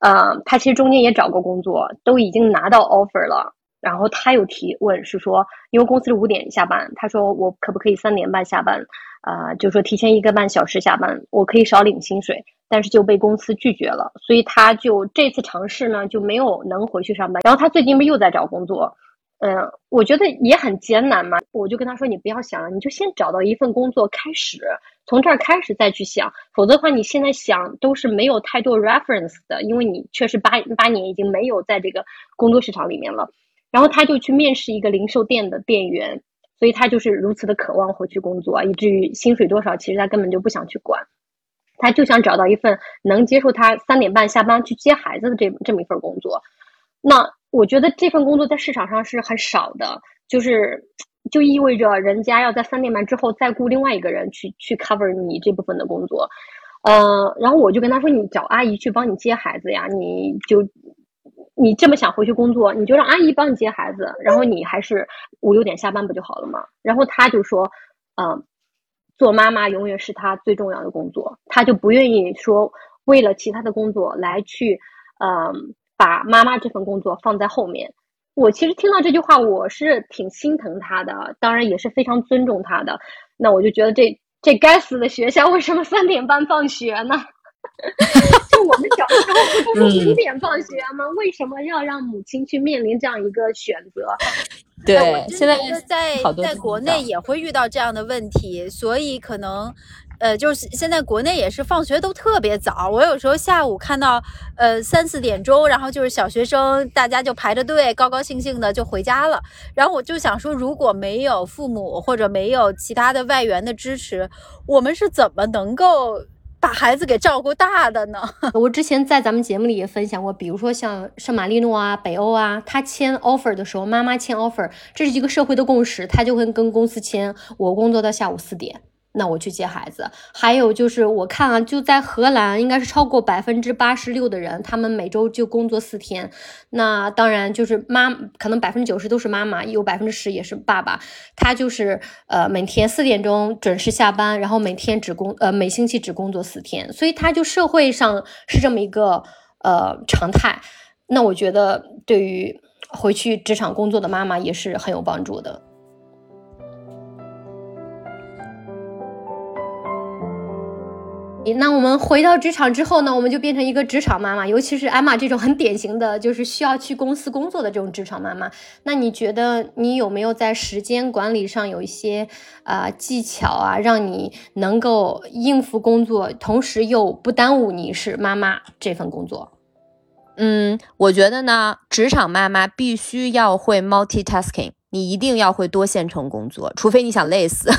呃，他其实中间也找过工作，都已经拿到 offer 了。然后他又提问是说，因为公司是五点下班，他说我可不可以三点半下班？啊，就说提前一个半小时下班，我可以少领薪水，但是就被公司拒绝了，所以他就这次尝试呢就没有能回去上班。然后他最近不又在找工作，嗯，我觉得也很艰难嘛。我就跟他说，你不要想了，你就先找到一份工作开始，从这儿开始再去想，否则的话你现在想都是没有太多 reference 的，因为你确实八八年已经没有在这个工作市场里面了。然后他就去面试一个零售店的店员，所以他就是如此的渴望回去工作，以至于薪水多少其实他根本就不想去管，他就想找到一份能接受他三点半下班去接孩子的这这么一份工作。那我觉得这份工作在市场上是很少的，就是就意味着人家要在三点半之后再雇另外一个人去去 cover 你这部分的工作。呃，然后我就跟他说，你找阿姨去帮你接孩子呀，你就。你这么想回去工作，你就让阿姨帮你接孩子，然后你还是五六点下班不就好了吗？然后他就说，嗯，做妈妈永远是她最重要的工作，她就不愿意说为了其他的工作来去，嗯，把妈妈这份工作放在后面。我其实听到这句话，我是挺心疼她的，当然也是非常尊重她的。那我就觉得这这该死的学校为什么三点半放学呢？就我们小时候不都是五点放学吗？为什么要让母亲去面临这样一个选择？对，现在在在国内也会遇到这样的问题，所以可能。呃，就是现在国内也是放学都特别早，我有时候下午看到，呃三四点钟，然后就是小学生大家就排着队，高高兴兴的就回家了。然后我就想说，如果没有父母或者没有其他的外援的支持，我们是怎么能够把孩子给照顾大的呢？我之前在咱们节目里也分享过，比如说像圣马力诺啊、北欧啊，他签 offer 的时候，妈妈签 offer，这是一个社会的共识，他就会跟公司签，我工作到下午四点。那我去接孩子，还有就是我看啊，就在荷兰，应该是超过百分之八十六的人，他们每周就工作四天。那当然就是妈，可能百分之九十都是妈妈，有百分之十也是爸爸。他就是呃每天四点钟准时下班，然后每天只工呃每星期只工作四天，所以他就社会上是这么一个呃常态。那我觉得对于回去职场工作的妈妈也是很有帮助的。那我们回到职场之后呢，我们就变成一个职场妈妈，尤其是艾玛这种很典型的，就是需要去公司工作的这种职场妈妈。那你觉得你有没有在时间管理上有一些啊技巧啊，让你能够应付工作，同时又不耽误你是妈妈这份工作？嗯，我觉得呢，职场妈妈必须要会 multitasking，你一定要会多线程工作，除非你想累死。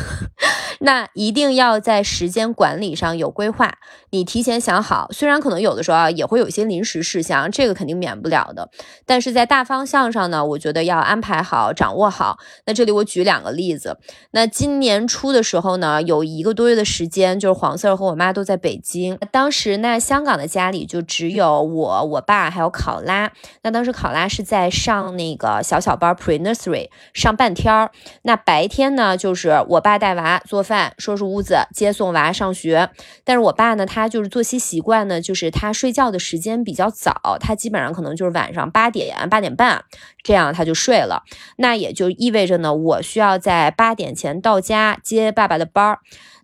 那一定要在时间管理上有规划，你提前想好。虽然可能有的时候啊也会有一些临时事项，这个肯定免不了的。但是在大方向上呢，我觉得要安排好、掌握好。那这里我举两个例子。那今年初的时候呢，有一个多月的时间，就是黄 sir 和我妈都在北京。当时那香港的家里就只有我、我爸还有考拉。那当时考拉是在上那个小小班 pre nursery 上半天儿。那白天呢，就是我爸带娃做。饭收拾屋子接送娃上学，但是我爸呢，他就是作息习惯呢，就是他睡觉的时间比较早，他基本上可能就是晚上八点八点半这样他就睡了，那也就意味着呢，我需要在八点前到家接爸爸的班儿。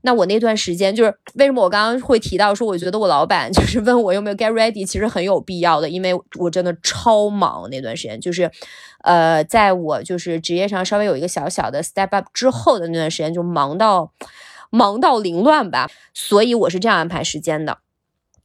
那我那段时间就是为什么我刚刚会提到说，我觉得我老板 就是问我有没有 get ready，其实很有必要的，因为我真的超忙那段时间，就是，呃，在我就是职业上稍微有一个小小的 step up 之后的那段时间，就忙到忙到凌乱吧，所以我是这样安排时间的，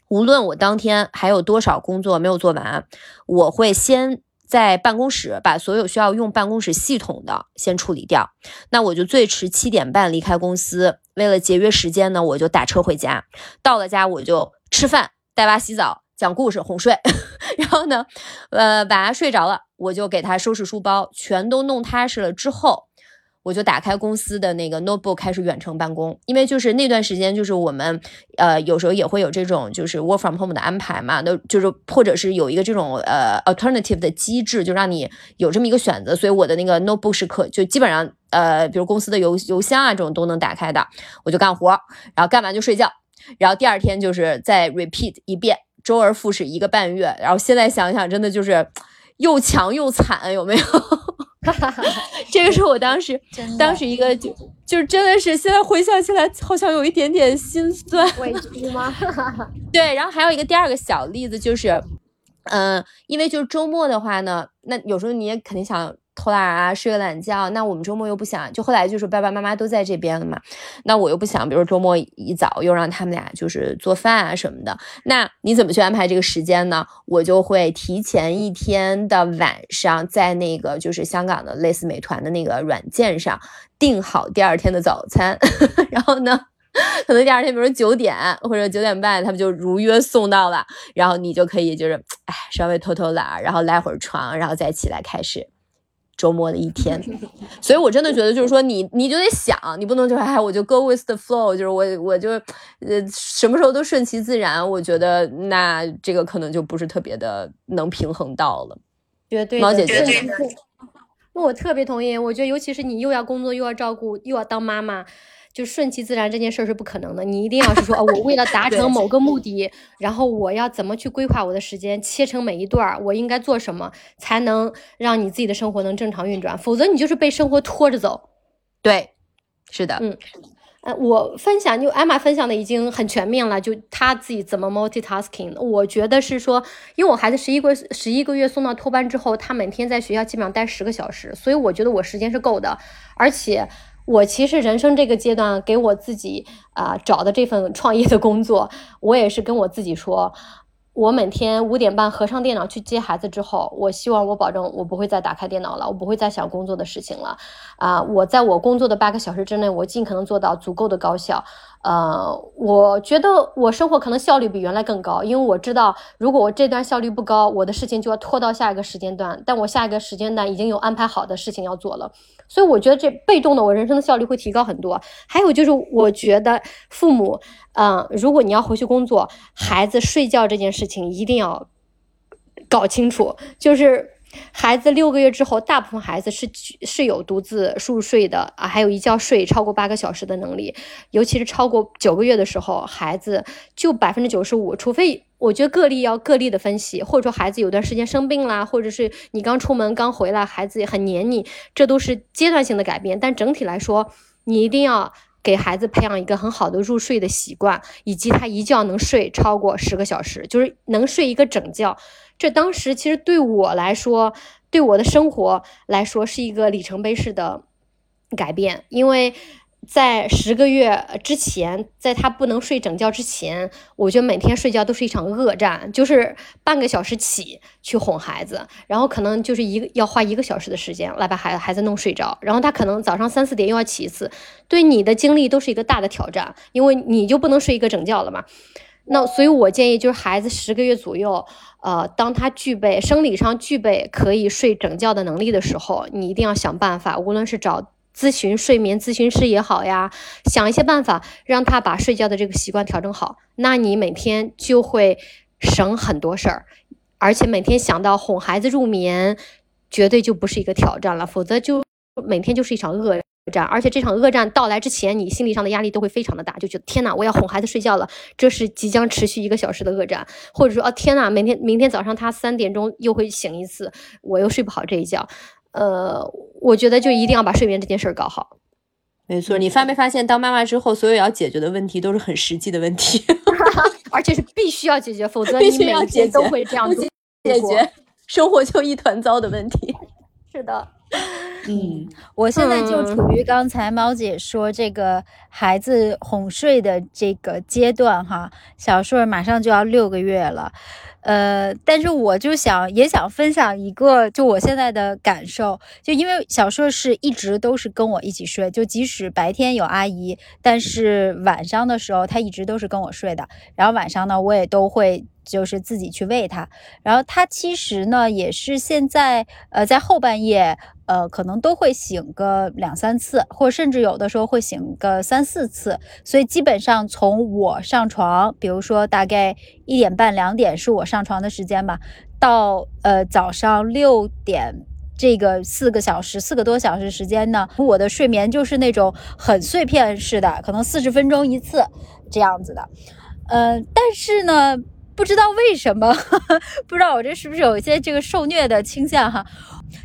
无论我当天还有多少工作没有做完，我会先。在办公室把所有需要用办公室系统的先处理掉，那我就最迟七点半离开公司。为了节约时间呢，我就打车回家。到了家我就吃饭、带娃洗澡、讲故事、哄睡。然后呢，呃，娃睡着了，我就给他收拾书包，全都弄踏实了之后。我就打开公司的那个 notebook 开始远程办公，因为就是那段时间，就是我们呃有时候也会有这种就是 work from home 的安排嘛，那就是或者是有一个这种呃 alternative 的机制，就让你有这么一个选择。所以我的那个 notebook 是可就基本上呃，比如公司的邮邮箱啊这种都能打开的，我就干活，然后干完就睡觉，然后第二天就是再 repeat 一遍，周而复始一个半月。然后现在想想，真的就是又强又惨，有没有？这个是我当时，当时一个就就是真的是，现在回想起来好像有一点点心酸，委屈吗？对，然后还有一个第二个小例子就是，嗯，因为就是周末的话呢，那有时候你也肯定想。偷懒啊，睡个懒觉。那我们周末又不想，就后来就是爸爸妈妈都在这边了嘛。那我又不想，比如周末一早又让他们俩就是做饭啊什么的。那你怎么去安排这个时间呢？我就会提前一天的晚上，在那个就是香港的类似美团的那个软件上订好第二天的早餐。然后呢，可能第二天比如九点或者九点半，他们就如约送到了。然后你就可以就是哎稍微偷偷懒，然后赖会儿床，然后再起来开始。周末的一天，所以我真的觉得，就是说你你就得想，你不能就哎，我就 go with the flow，就是我我就呃什么时候都顺其自然。我觉得那这个可能就不是特别的能平衡到了。绝对，毛姐姐，那我特别同意。我觉得尤其是你又要工作又要照顾又要当妈妈，就顺其自然这件事儿是不可能的。你一定要是说，哦，我为了达 成某个目的，然后我要怎么去规划我的时间，切成每一段儿，我应该做什么，才能让你自己的生活能正常运转？否则你就是被生活拖着走。对，是的，嗯。呃，我分享就艾玛分享的已经很全面了，就她自己怎么 multitasking。我觉得是说，因为我孩子十一个十一个月送到托班之后，他每天在学校基本上待十个小时，所以我觉得我时间是够的。而且我其实人生这个阶段给我自己啊找的这份创业的工作，我也是跟我自己说。我每天五点半合上电脑去接孩子之后，我希望我保证我不会再打开电脑了，我不会再想工作的事情了。啊，我在我工作的八个小时之内，我尽可能做到足够的高效。呃，我觉得我生活可能效率比原来更高，因为我知道如果我这段效率不高，我的事情就要拖到下一个时间段，但我下一个时间段已经有安排好的事情要做了，所以我觉得这被动的我人生的效率会提高很多。还有就是，我觉得父母，嗯，如果你要回去工作，孩子睡觉这件事情一定要搞清楚，就是。孩子六个月之后，大部分孩子是是有独自入睡的啊，还有一觉睡超过八个小时的能力。尤其是超过九个月的时候，孩子就百分之九十五，除非我觉得个例要个例的分析，或者说孩子有段时间生病啦，或者是你刚出门刚回来，孩子也很黏你，这都是阶段性的改变。但整体来说，你一定要给孩子培养一个很好的入睡的习惯，以及他一觉能睡超过十个小时，就是能睡一个整觉。这当时其实对我来说，对我的生活来说是一个里程碑式的改变，因为在十个月之前，在他不能睡整觉之前，我觉得每天睡觉都是一场恶战，就是半个小时起去哄孩子，然后可能就是一个要花一个小时的时间来把孩子孩子弄睡着，然后他可能早上三四点又要起一次，对你的精力都是一个大的挑战，因为你就不能睡一个整觉了嘛。那所以，我建议就是孩子十个月左右，呃，当他具备生理上具备可以睡整觉的能力的时候，你一定要想办法，无论是找咨询睡眠咨询师也好呀，想一些办法让他把睡觉的这个习惯调整好，那你每天就会省很多事儿，而且每天想到哄孩子入眠，绝对就不是一个挑战了，否则就每天就是一场恶。战，而且这场恶战到来之前，你心理上的压力都会非常的大，就觉得天哪，我要哄孩子睡觉了，这是即将持续一个小时的恶战，或者说，哦天哪，明天明天早上他三点钟又会醒一次，我又睡不好这一觉，呃，我觉得就一定要把睡眠这件事儿搞好。没错，你发没发现，当妈妈之后，所有要解决的问题都是很实际的问题，而且是必须要解决，否则你每天都会这样子解决，生活就一团糟的问题。是的。嗯，我现在就处于刚才猫姐说这个孩子哄睡的这个阶段哈，小顺马上就要六个月了，呃，但是我就想也想分享一个就我现在的感受，就因为小硕是一直都是跟我一起睡，就即使白天有阿姨，但是晚上的时候他一直都是跟我睡的，然后晚上呢我也都会。就是自己去喂它，然后它其实呢也是现在呃在后半夜呃可能都会醒个两三次，或甚至有的时候会醒个三四次，所以基本上从我上床，比如说大概一点半两点是我上床的时间吧，到呃早上六点这个四个小时四个多小时时间呢，我的睡眠就是那种很碎片式的，可能四十分钟一次这样子的，呃，但是呢。不知道为什么，不知道我这是不是有一些这个受虐的倾向哈？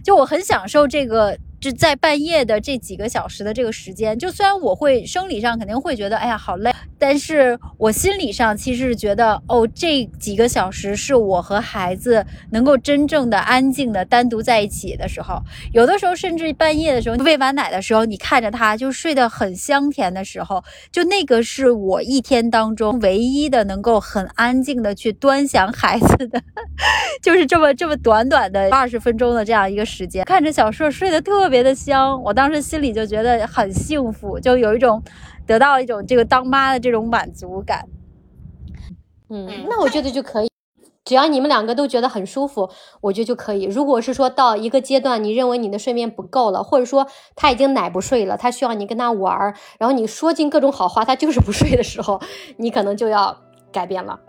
就我很享受这个。就在半夜的这几个小时的这个时间，就虽然我会生理上肯定会觉得，哎呀好累，但是我心理上其实是觉得，哦，这几个小时是我和孩子能够真正的安静的单独在一起的时候。有的时候甚至半夜的时候喂完奶的时候，你看着他就睡得很香甜的时候，就那个是我一天当中唯一的能够很安静的去端详孩子的，就是这么这么短短的二十分钟的这样一个时间，看着小硕睡得特别。别的香，我当时心里就觉得很幸福，就有一种得到一种这个当妈的这种满足感。嗯，那我觉得就可以，只要你们两个都觉得很舒服，我觉得就可以。如果是说到一个阶段，你认为你的睡眠不够了，或者说他已经奶不睡了，他需要你跟他玩儿，然后你说尽各种好话，他就是不睡的时候，你可能就要改变了。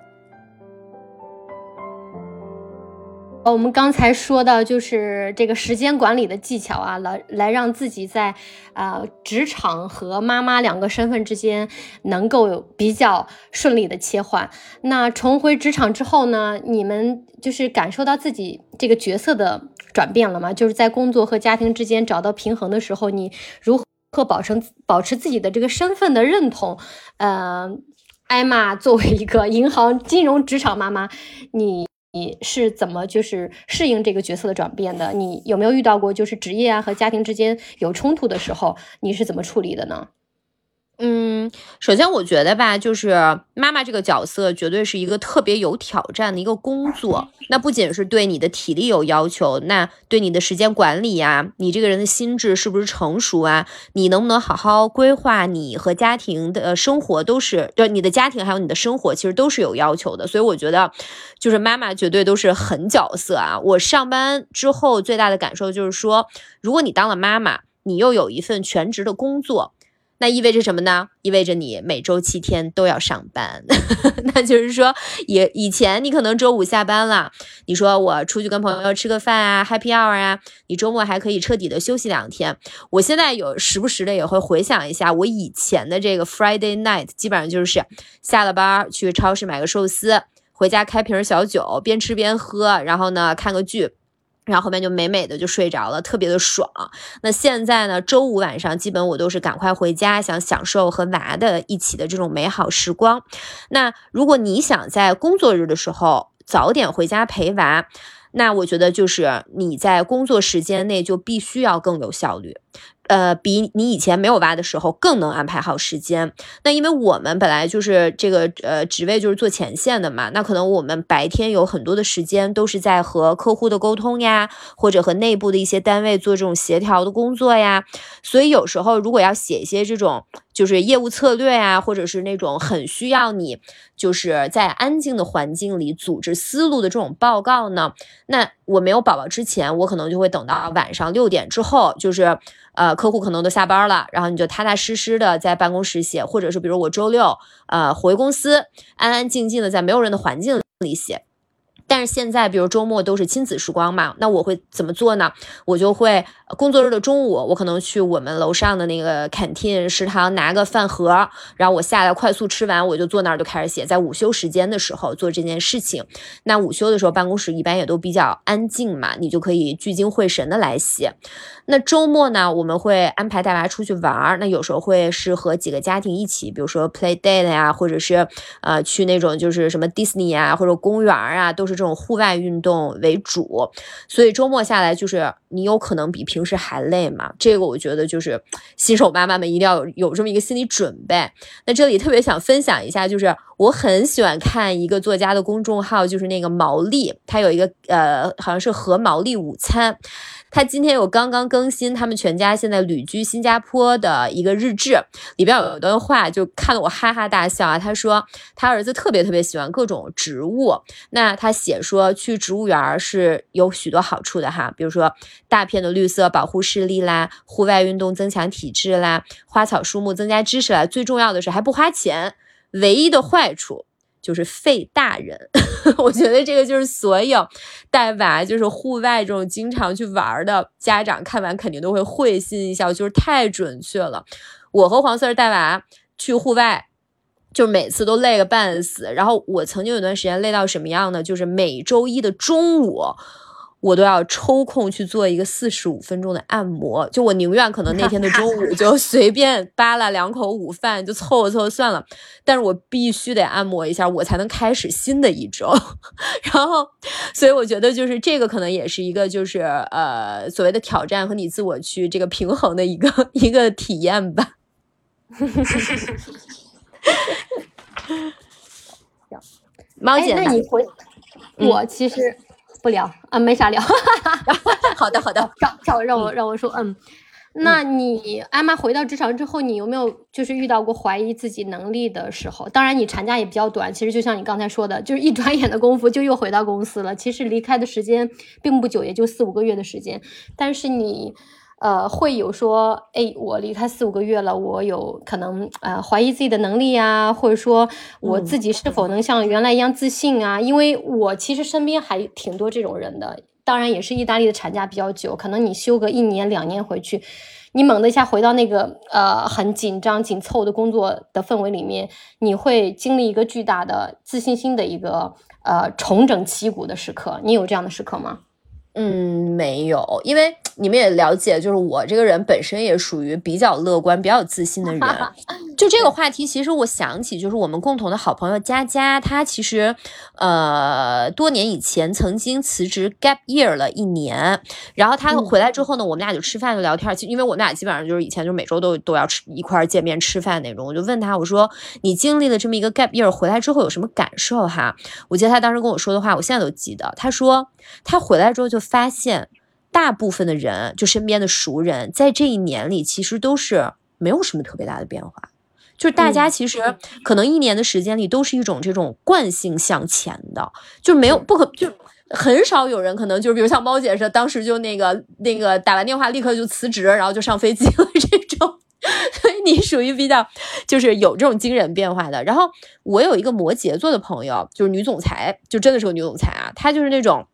呃，我们刚才说到就是这个时间管理的技巧啊，来来让自己在啊职场和妈妈两个身份之间能够比较顺利的切换。那重回职场之后呢，你们就是感受到自己这个角色的转变了吗？就是在工作和家庭之间找到平衡的时候，你如何保持保持自己的这个身份的认同？呃，艾玛作为一个银行金融职场妈妈，你。你是怎么就是适应这个角色的转变的？你有没有遇到过就是职业啊和家庭之间有冲突的时候，你是怎么处理的呢？嗯，首先我觉得吧，就是妈妈这个角色绝对是一个特别有挑战的一个工作。那不仅是对你的体力有要求，那对你的时间管理呀，你这个人的心智是不是成熟啊？你能不能好好规划你和家庭的生活，都是对你的家庭还有你的生活，其实都是有要求的。所以我觉得，就是妈妈绝对都是狠角色啊。我上班之后最大的感受就是说，如果你当了妈妈，你又有一份全职的工作。那意味着什么呢？意味着你每周七天都要上班。那就是说，以以前你可能周五下班了，你说我出去跟朋友吃个饭啊，Happy Hour 啊，你周末还可以彻底的休息两天。我现在有时不时的也会回想一下我以前的这个 Friday night，基本上就是下了班去超市买个寿司，回家开瓶小酒，边吃边喝，然后呢看个剧。然后后面就美美的就睡着了，特别的爽。那现在呢，周五晚上基本我都是赶快回家，想享受和娃的一起的这种美好时光。那如果你想在工作日的时候早点回家陪娃，那我觉得就是你在工作时间内就必须要更有效率。呃，比你以前没有挖的时候更能安排好时间。那因为我们本来就是这个呃职位就是做前线的嘛，那可能我们白天有很多的时间都是在和客户的沟通呀，或者和内部的一些单位做这种协调的工作呀。所以有时候如果要写一些这种就是业务策略啊，或者是那种很需要你就是在安静的环境里组织思路的这种报告呢，那我没有宝宝之前，我可能就会等到晚上六点之后，就是。呃，客户可能都下班了，然后你就踏踏实实的在办公室写，或者是比如我周六呃回公司，安安静静的在没有人的环境里写。但是现在，比如周末都是亲子时光嘛，那我会怎么做呢？我就会工作日的中午，我可能去我们楼上的那个 canteen 食堂拿个饭盒，然后我下来快速吃完，我就坐那儿就开始写，在午休时间的时候做这件事情。那午休的时候，办公室一般也都比较安静嘛，你就可以聚精会神的来写。那周末呢，我们会安排带娃出去玩儿，那有时候会是和几个家庭一起，比如说 play date 呀，或者是呃去那种就是什么 Disney 啊，或者公园啊，都是。这种户外运动为主，所以周末下来就是你有可能比平时还累嘛。这个我觉得就是新手妈妈们一定要有有这么一个心理准备。那这里特别想分享一下，就是我很喜欢看一个作家的公众号，就是那个毛利，他有一个呃好像是和毛利午餐。他今天有刚刚更新，他们全家现在旅居新加坡的一个日志，里边有一段话，就看得我哈哈大笑啊。他说他儿子特别特别喜欢各种植物，那他写说去植物园是有许多好处的哈，比如说大片的绿色保护视力啦，户外运动增强体质啦，花草树木增加知识啦，最重要的是还不花钱。唯一的坏处。就是费大人，我觉得这个就是所有带娃就是户外这种经常去玩的家长看完肯定都会会心一笑，就是太准确了。我和黄四儿带娃去户外，就每次都累个半死。然后我曾经有段时间累到什么样呢？就是每周一的中午。我都要抽空去做一个四十五分钟的按摩，就我宁愿可能那天的中午 就随便扒拉两口午饭就凑合凑合算了，但是我必须得按摩一下，我才能开始新的一周。然后，所以我觉得就是这个可能也是一个就是呃所谓的挑战和你自我去这个平衡的一个 一个体验吧。猫姐，那你回我其实。不聊啊，没啥聊。好的，好的。让让让我让我说，嗯，那你艾妈回到职场之后，你有没有就是遇到过怀疑自己能力的时候？当然，你产假也比较短，其实就像你刚才说的，就是一转眼的功夫就又回到公司了。其实离开的时间并不久，也就四五个月的时间。但是你呃，会有说，哎，我离开四五个月了，我有可能呃怀疑自己的能力啊，或者说我自己是否能像原来一样自信啊？因为我其实身边还挺多这种人的，当然也是意大利的产假比较久，可能你休个一年两年回去，你猛的一下回到那个呃很紧张紧凑的工作的氛围里面，你会经历一个巨大的自信心的一个呃重整旗鼓的时刻。你有这样的时刻吗？嗯，没有，因为你们也了解，就是我这个人本身也属于比较乐观、比较有自信的人。就这个话题，其实我想起，就是我们共同的好朋友佳佳，她其实呃多年以前曾经辞职 gap year 了一年，然后她回来之后呢，我们俩就吃饭就聊天，因为我们俩基本上就是以前就每周都都要吃一块见面吃饭那种。我就问她，我说你经历了这么一个 gap year 回来之后有什么感受哈？我记得她当时跟我说的话，我现在都记得。她说她回来之后就。发现大部分的人，就身边的熟人，在这一年里其实都是没有什么特别大的变化，就是大家其实可能一年的时间里都是一种这种惯性向前的，就没有不可就很少有人可能就是比如像猫姐似的，当时就那个那个打完电话立刻就辞职，然后就上飞机了 这种，所以你属于比较就是有这种惊人变化的。然后我有一个摩羯座的朋友，就是女总裁，就真的是个女总裁啊，她就是那种。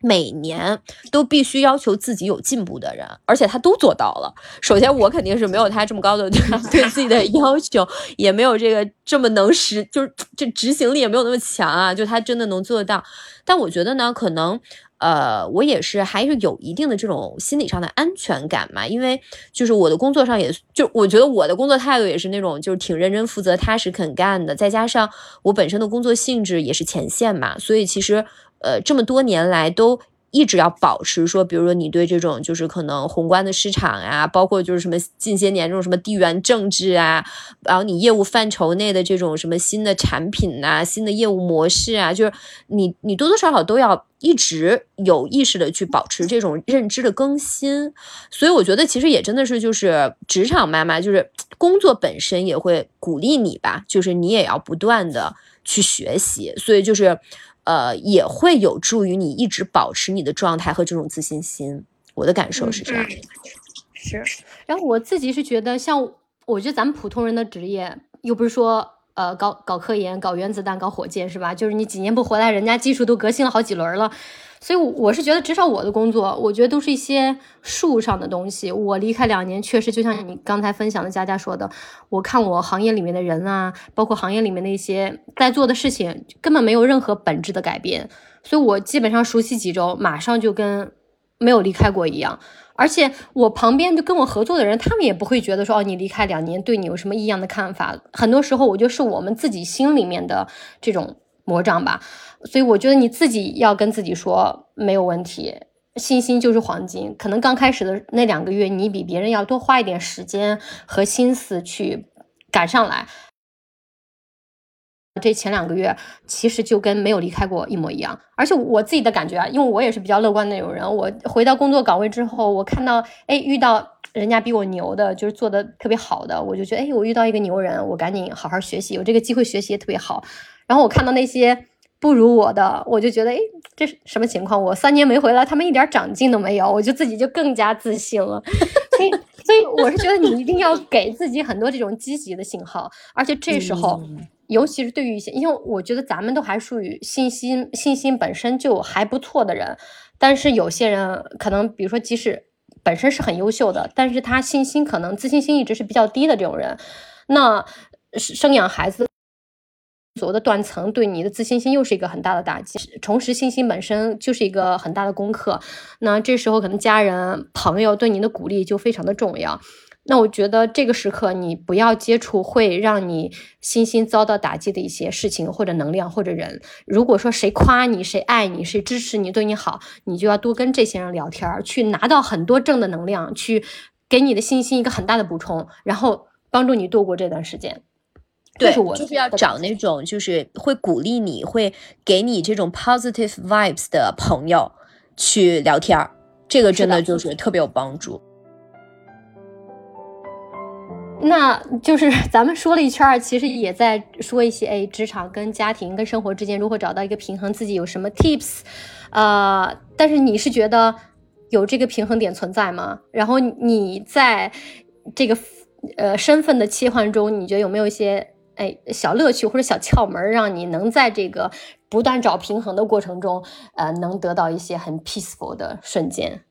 每年都必须要求自己有进步的人，而且他都做到了。首先，我肯定是没有他这么高的 对自己的要求，也没有这个这么能实，就是这执行力也没有那么强啊。就他真的能做到，但我觉得呢，可能呃，我也是还是有一定的这种心理上的安全感嘛。因为就是我的工作上，也就我觉得我的工作态度也是那种就是挺认真负责、踏实肯干的。再加上我本身的工作性质也是前线嘛，所以其实。呃，这么多年来都一直要保持说，比如说你对这种就是可能宏观的市场啊，包括就是什么近些年这种什么地缘政治啊，然后你业务范畴内的这种什么新的产品呐、新的业务模式啊，就是你你多多少少都要一直有意识的去保持这种认知的更新。所以我觉得其实也真的是就是职场妈妈，就是工作本身也会鼓励你吧，就是你也要不断的去学习。所以就是。呃，也会有助于你一直保持你的状态和这种自信心。我的感受是这样。是，然后我自己是觉得，像我觉得咱们普通人的职业，又不是说呃搞搞科研、搞原子弹、搞火箭，是吧？就是你几年不回来，人家技术都革新了好几轮了。所以我是觉得，至少我的工作，我觉得都是一些术上的东西。我离开两年，确实就像你刚才分享的佳佳说的，我看我行业里面的人啊，包括行业里面的一些在做的事情，根本没有任何本质的改变。所以我基本上熟悉几周，马上就跟没有离开过一样。而且我旁边就跟我合作的人，他们也不会觉得说哦，你离开两年对你有什么异样的看法。很多时候，我觉得是我们自己心里面的这种魔障吧。所以我觉得你自己要跟自己说没有问题，信心就是黄金。可能刚开始的那两个月，你比别人要多花一点时间和心思去赶上来。这前两个月其实就跟没有离开过一模一样。而且我自己的感觉啊，因为我也是比较乐观那种人，我回到工作岗位之后，我看到哎遇到人家比我牛的，就是做的特别好的，我就觉得哎我遇到一个牛人，我赶紧好好学习，有这个机会学习也特别好。然后我看到那些。不如我的，我就觉得，哎，这是什么情况？我三年没回来，他们一点长进都没有，我就自己就更加自信了。所以，所以我是觉得你一定要给自己很多这种积极的信号，而且这时候，尤其是对于一些，因为我觉得咱们都还属于信心信心本身就还不错的人，但是有些人可能，比如说，即使本身是很优秀的，但是他信心可能自信心一直是比较低的这种人，那生养孩子。所谓的断层对你的自信心又是一个很大的打击，重拾信心本身就是一个很大的功课。那这时候可能家人朋友对你的鼓励就非常的重要。那我觉得这个时刻你不要接触会让你信心遭到打击的一些事情或者能量或者人。如果说谁夸你、谁爱你、谁支持你、对你好，你就要多跟这些人聊天，去拿到很多正的能量，去给你的信心一个很大的补充，然后帮助你度过这段时间。对，就是要找那种就是会鼓励你会给你这种 positive vibes 的朋友去聊天儿，这个真的就是特别有帮助。那就是 咱们说了一圈，其实也在说一些哎，职场跟家庭跟生活之间如何找到一个平衡，自己有什么 tips？呃，但是你是觉得有这个平衡点存在吗？然后你在这个呃身份的切换中，你觉得有没有一些哎小乐趣或者小窍门，让你能在这个不断找平衡的过程中，呃，能得到一些很 peaceful 的瞬间？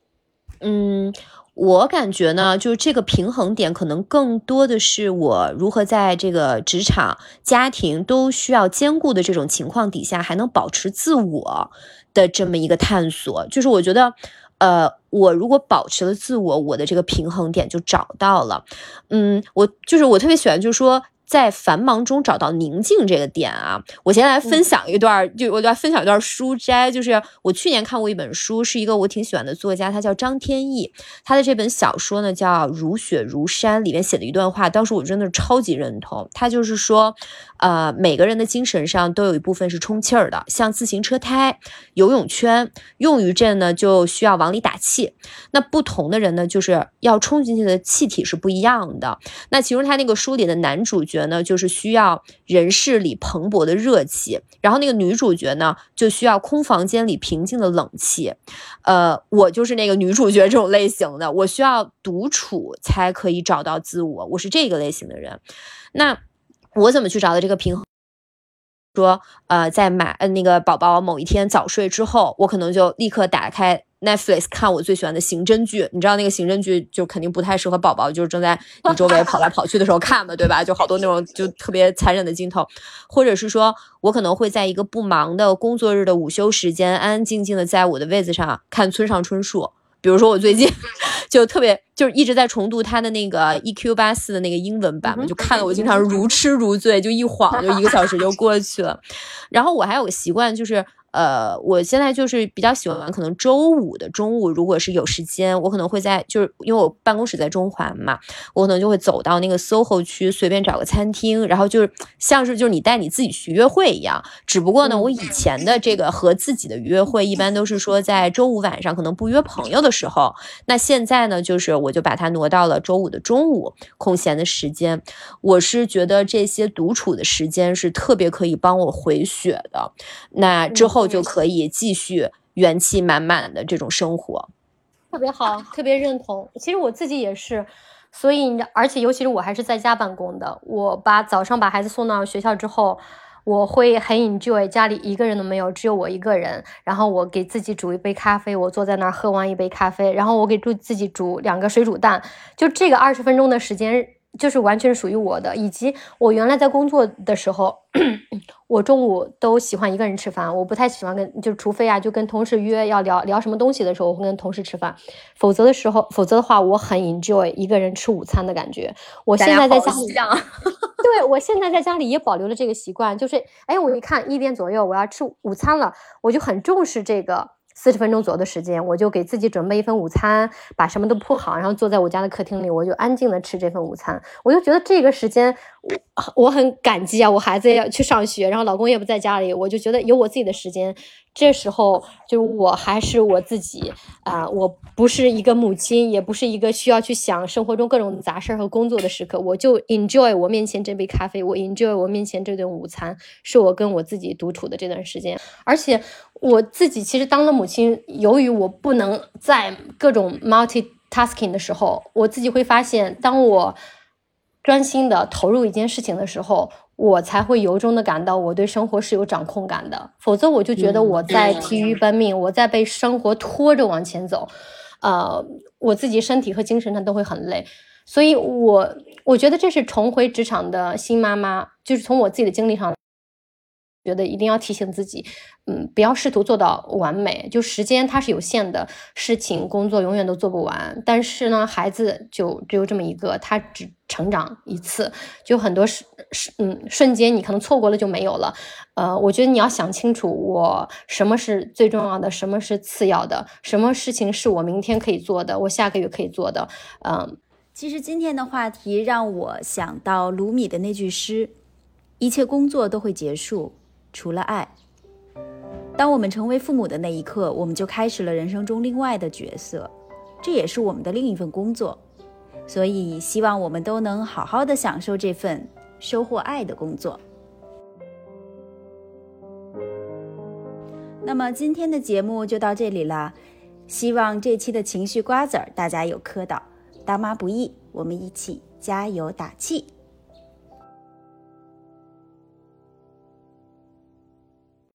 嗯。我感觉呢，就是这个平衡点可能更多的是我如何在这个职场、家庭都需要兼顾的这种情况底下，还能保持自我的这么一个探索。就是我觉得，呃，我如果保持了自我，我的这个平衡点就找到了。嗯，我就是我特别喜欢，就是说。在繁忙中找到宁静这个点啊，我先来分享一段，就我来分享一段书摘，就是我去年看过一本书，是一个我挺喜欢的作家，他叫张天翼，他的这本小说呢叫《如雪如山》，里面写的一段话，当时我真的是超级认同。他就是说，呃，每个人的精神上都有一部分是充气儿的，像自行车胎、游泳圈，用于这呢就需要往里打气。那不同的人呢，就是要冲进去的气体是不一样的。那其中他那个书里的男主角。呢，就是需要人世里蓬勃的热气，然后那个女主角呢，就需要空房间里平静的冷气。呃，我就是那个女主角这种类型的，我需要独处才可以找到自我，我是这个类型的人。那我怎么去找到这个平衡？说，呃，在买那个宝宝某一天早睡之后，我可能就立刻打开。Netflix 看我最喜欢的刑侦剧，你知道那个刑侦剧就肯定不太适合宝宝，就是正在你周围跑来跑去的时候看嘛，对吧？就好多那种就特别残忍的镜头，或者是说我可能会在一个不忙的工作日的午休时间，安安静静的在我的位子上看村上春树。比如说我最近就特别就是一直在重读他的那个 EQ 八四的那个英文版嘛，就看的我经常如痴如醉，就一晃就一个小时就过去了。然后我还有个习惯就是。呃，我现在就是比较喜欢，可能周五的中午，如果是有时间，我可能会在，就是因为我办公室在中环嘛，我可能就会走到那个 SOHO 区，随便找个餐厅，然后就是像是就是你带你自己去约会一样。只不过呢，我以前的这个和自己的约会，一般都是说在周五晚上可能不约朋友的时候。那现在呢，就是我就把它挪到了周五的中午空闲的时间。我是觉得这些独处的时间是特别可以帮我回血的。那之后。后就可以继续元气满满的这种生活，特别好，特别认同。其实我自己也是，所以而且尤其是我还是在家办公的。我把早上把孩子送到学校之后，我会很 enjoy 家里一个人都没有，只有我一个人。然后我给自己煮一杯咖啡，我坐在那儿喝完一杯咖啡，然后我给自己煮两个水煮蛋，就这个二十分钟的时间。就是完全属于我的，以及我原来在工作的时候，我中午都喜欢一个人吃饭，我不太喜欢跟，就除非啊，就跟同事约要聊聊什么东西的时候，我会跟同事吃饭，否则的时候，否则的话，我很 enjoy 一个人吃午餐的感觉。我现在在家里，对我现在在家里也保留了这个习惯，就是哎，我一看一点左右我要吃午餐了，我就很重视这个。四十分钟左右的时间，我就给自己准备一份午餐，把什么都铺好，然后坐在我家的客厅里，我就安静的吃这份午餐。我就觉得这个时间，我我很感激啊！我孩子要去上学，然后老公也不在家里，我就觉得有我自己的时间。这时候就我还是我自己啊，我不是一个母亲，也不是一个需要去想生活中各种杂事儿和工作的时刻，我就 enjoy 我面前这杯咖啡，我 enjoy 我面前这顿午餐，是我跟我自己独处的这段时间。而且我自己其实当了母亲，由于我不能在各种 multitasking 的时候，我自己会发现，当我专心的投入一件事情的时候。我才会由衷的感到我对生活是有掌控感的，否则我就觉得我在疲于奔命，我在被生活拖着往前走，呃，我自己身体和精神上都会很累，所以我我觉得这是重回职场的新妈妈，就是从我自己的经历上。觉得一定要提醒自己，嗯，不要试图做到完美。就时间它是有限的，事情工作永远都做不完。但是呢，孩子就只有这么一个，他只成长一次，就很多时是嗯瞬间你可能错过了就没有了。呃，我觉得你要想清楚，我什么是最重要的，什么是次要的，什么事情是我明天可以做的，我下个月可以做的。嗯，其实今天的话题让我想到卢米的那句诗：一切工作都会结束。除了爱，当我们成为父母的那一刻，我们就开始了人生中另外的角色，这也是我们的另一份工作。所以，希望我们都能好好的享受这份收获爱的工作。那么，今天的节目就到这里啦。希望这期的情绪瓜子儿大家有磕到。当妈不易，我们一起加油打气。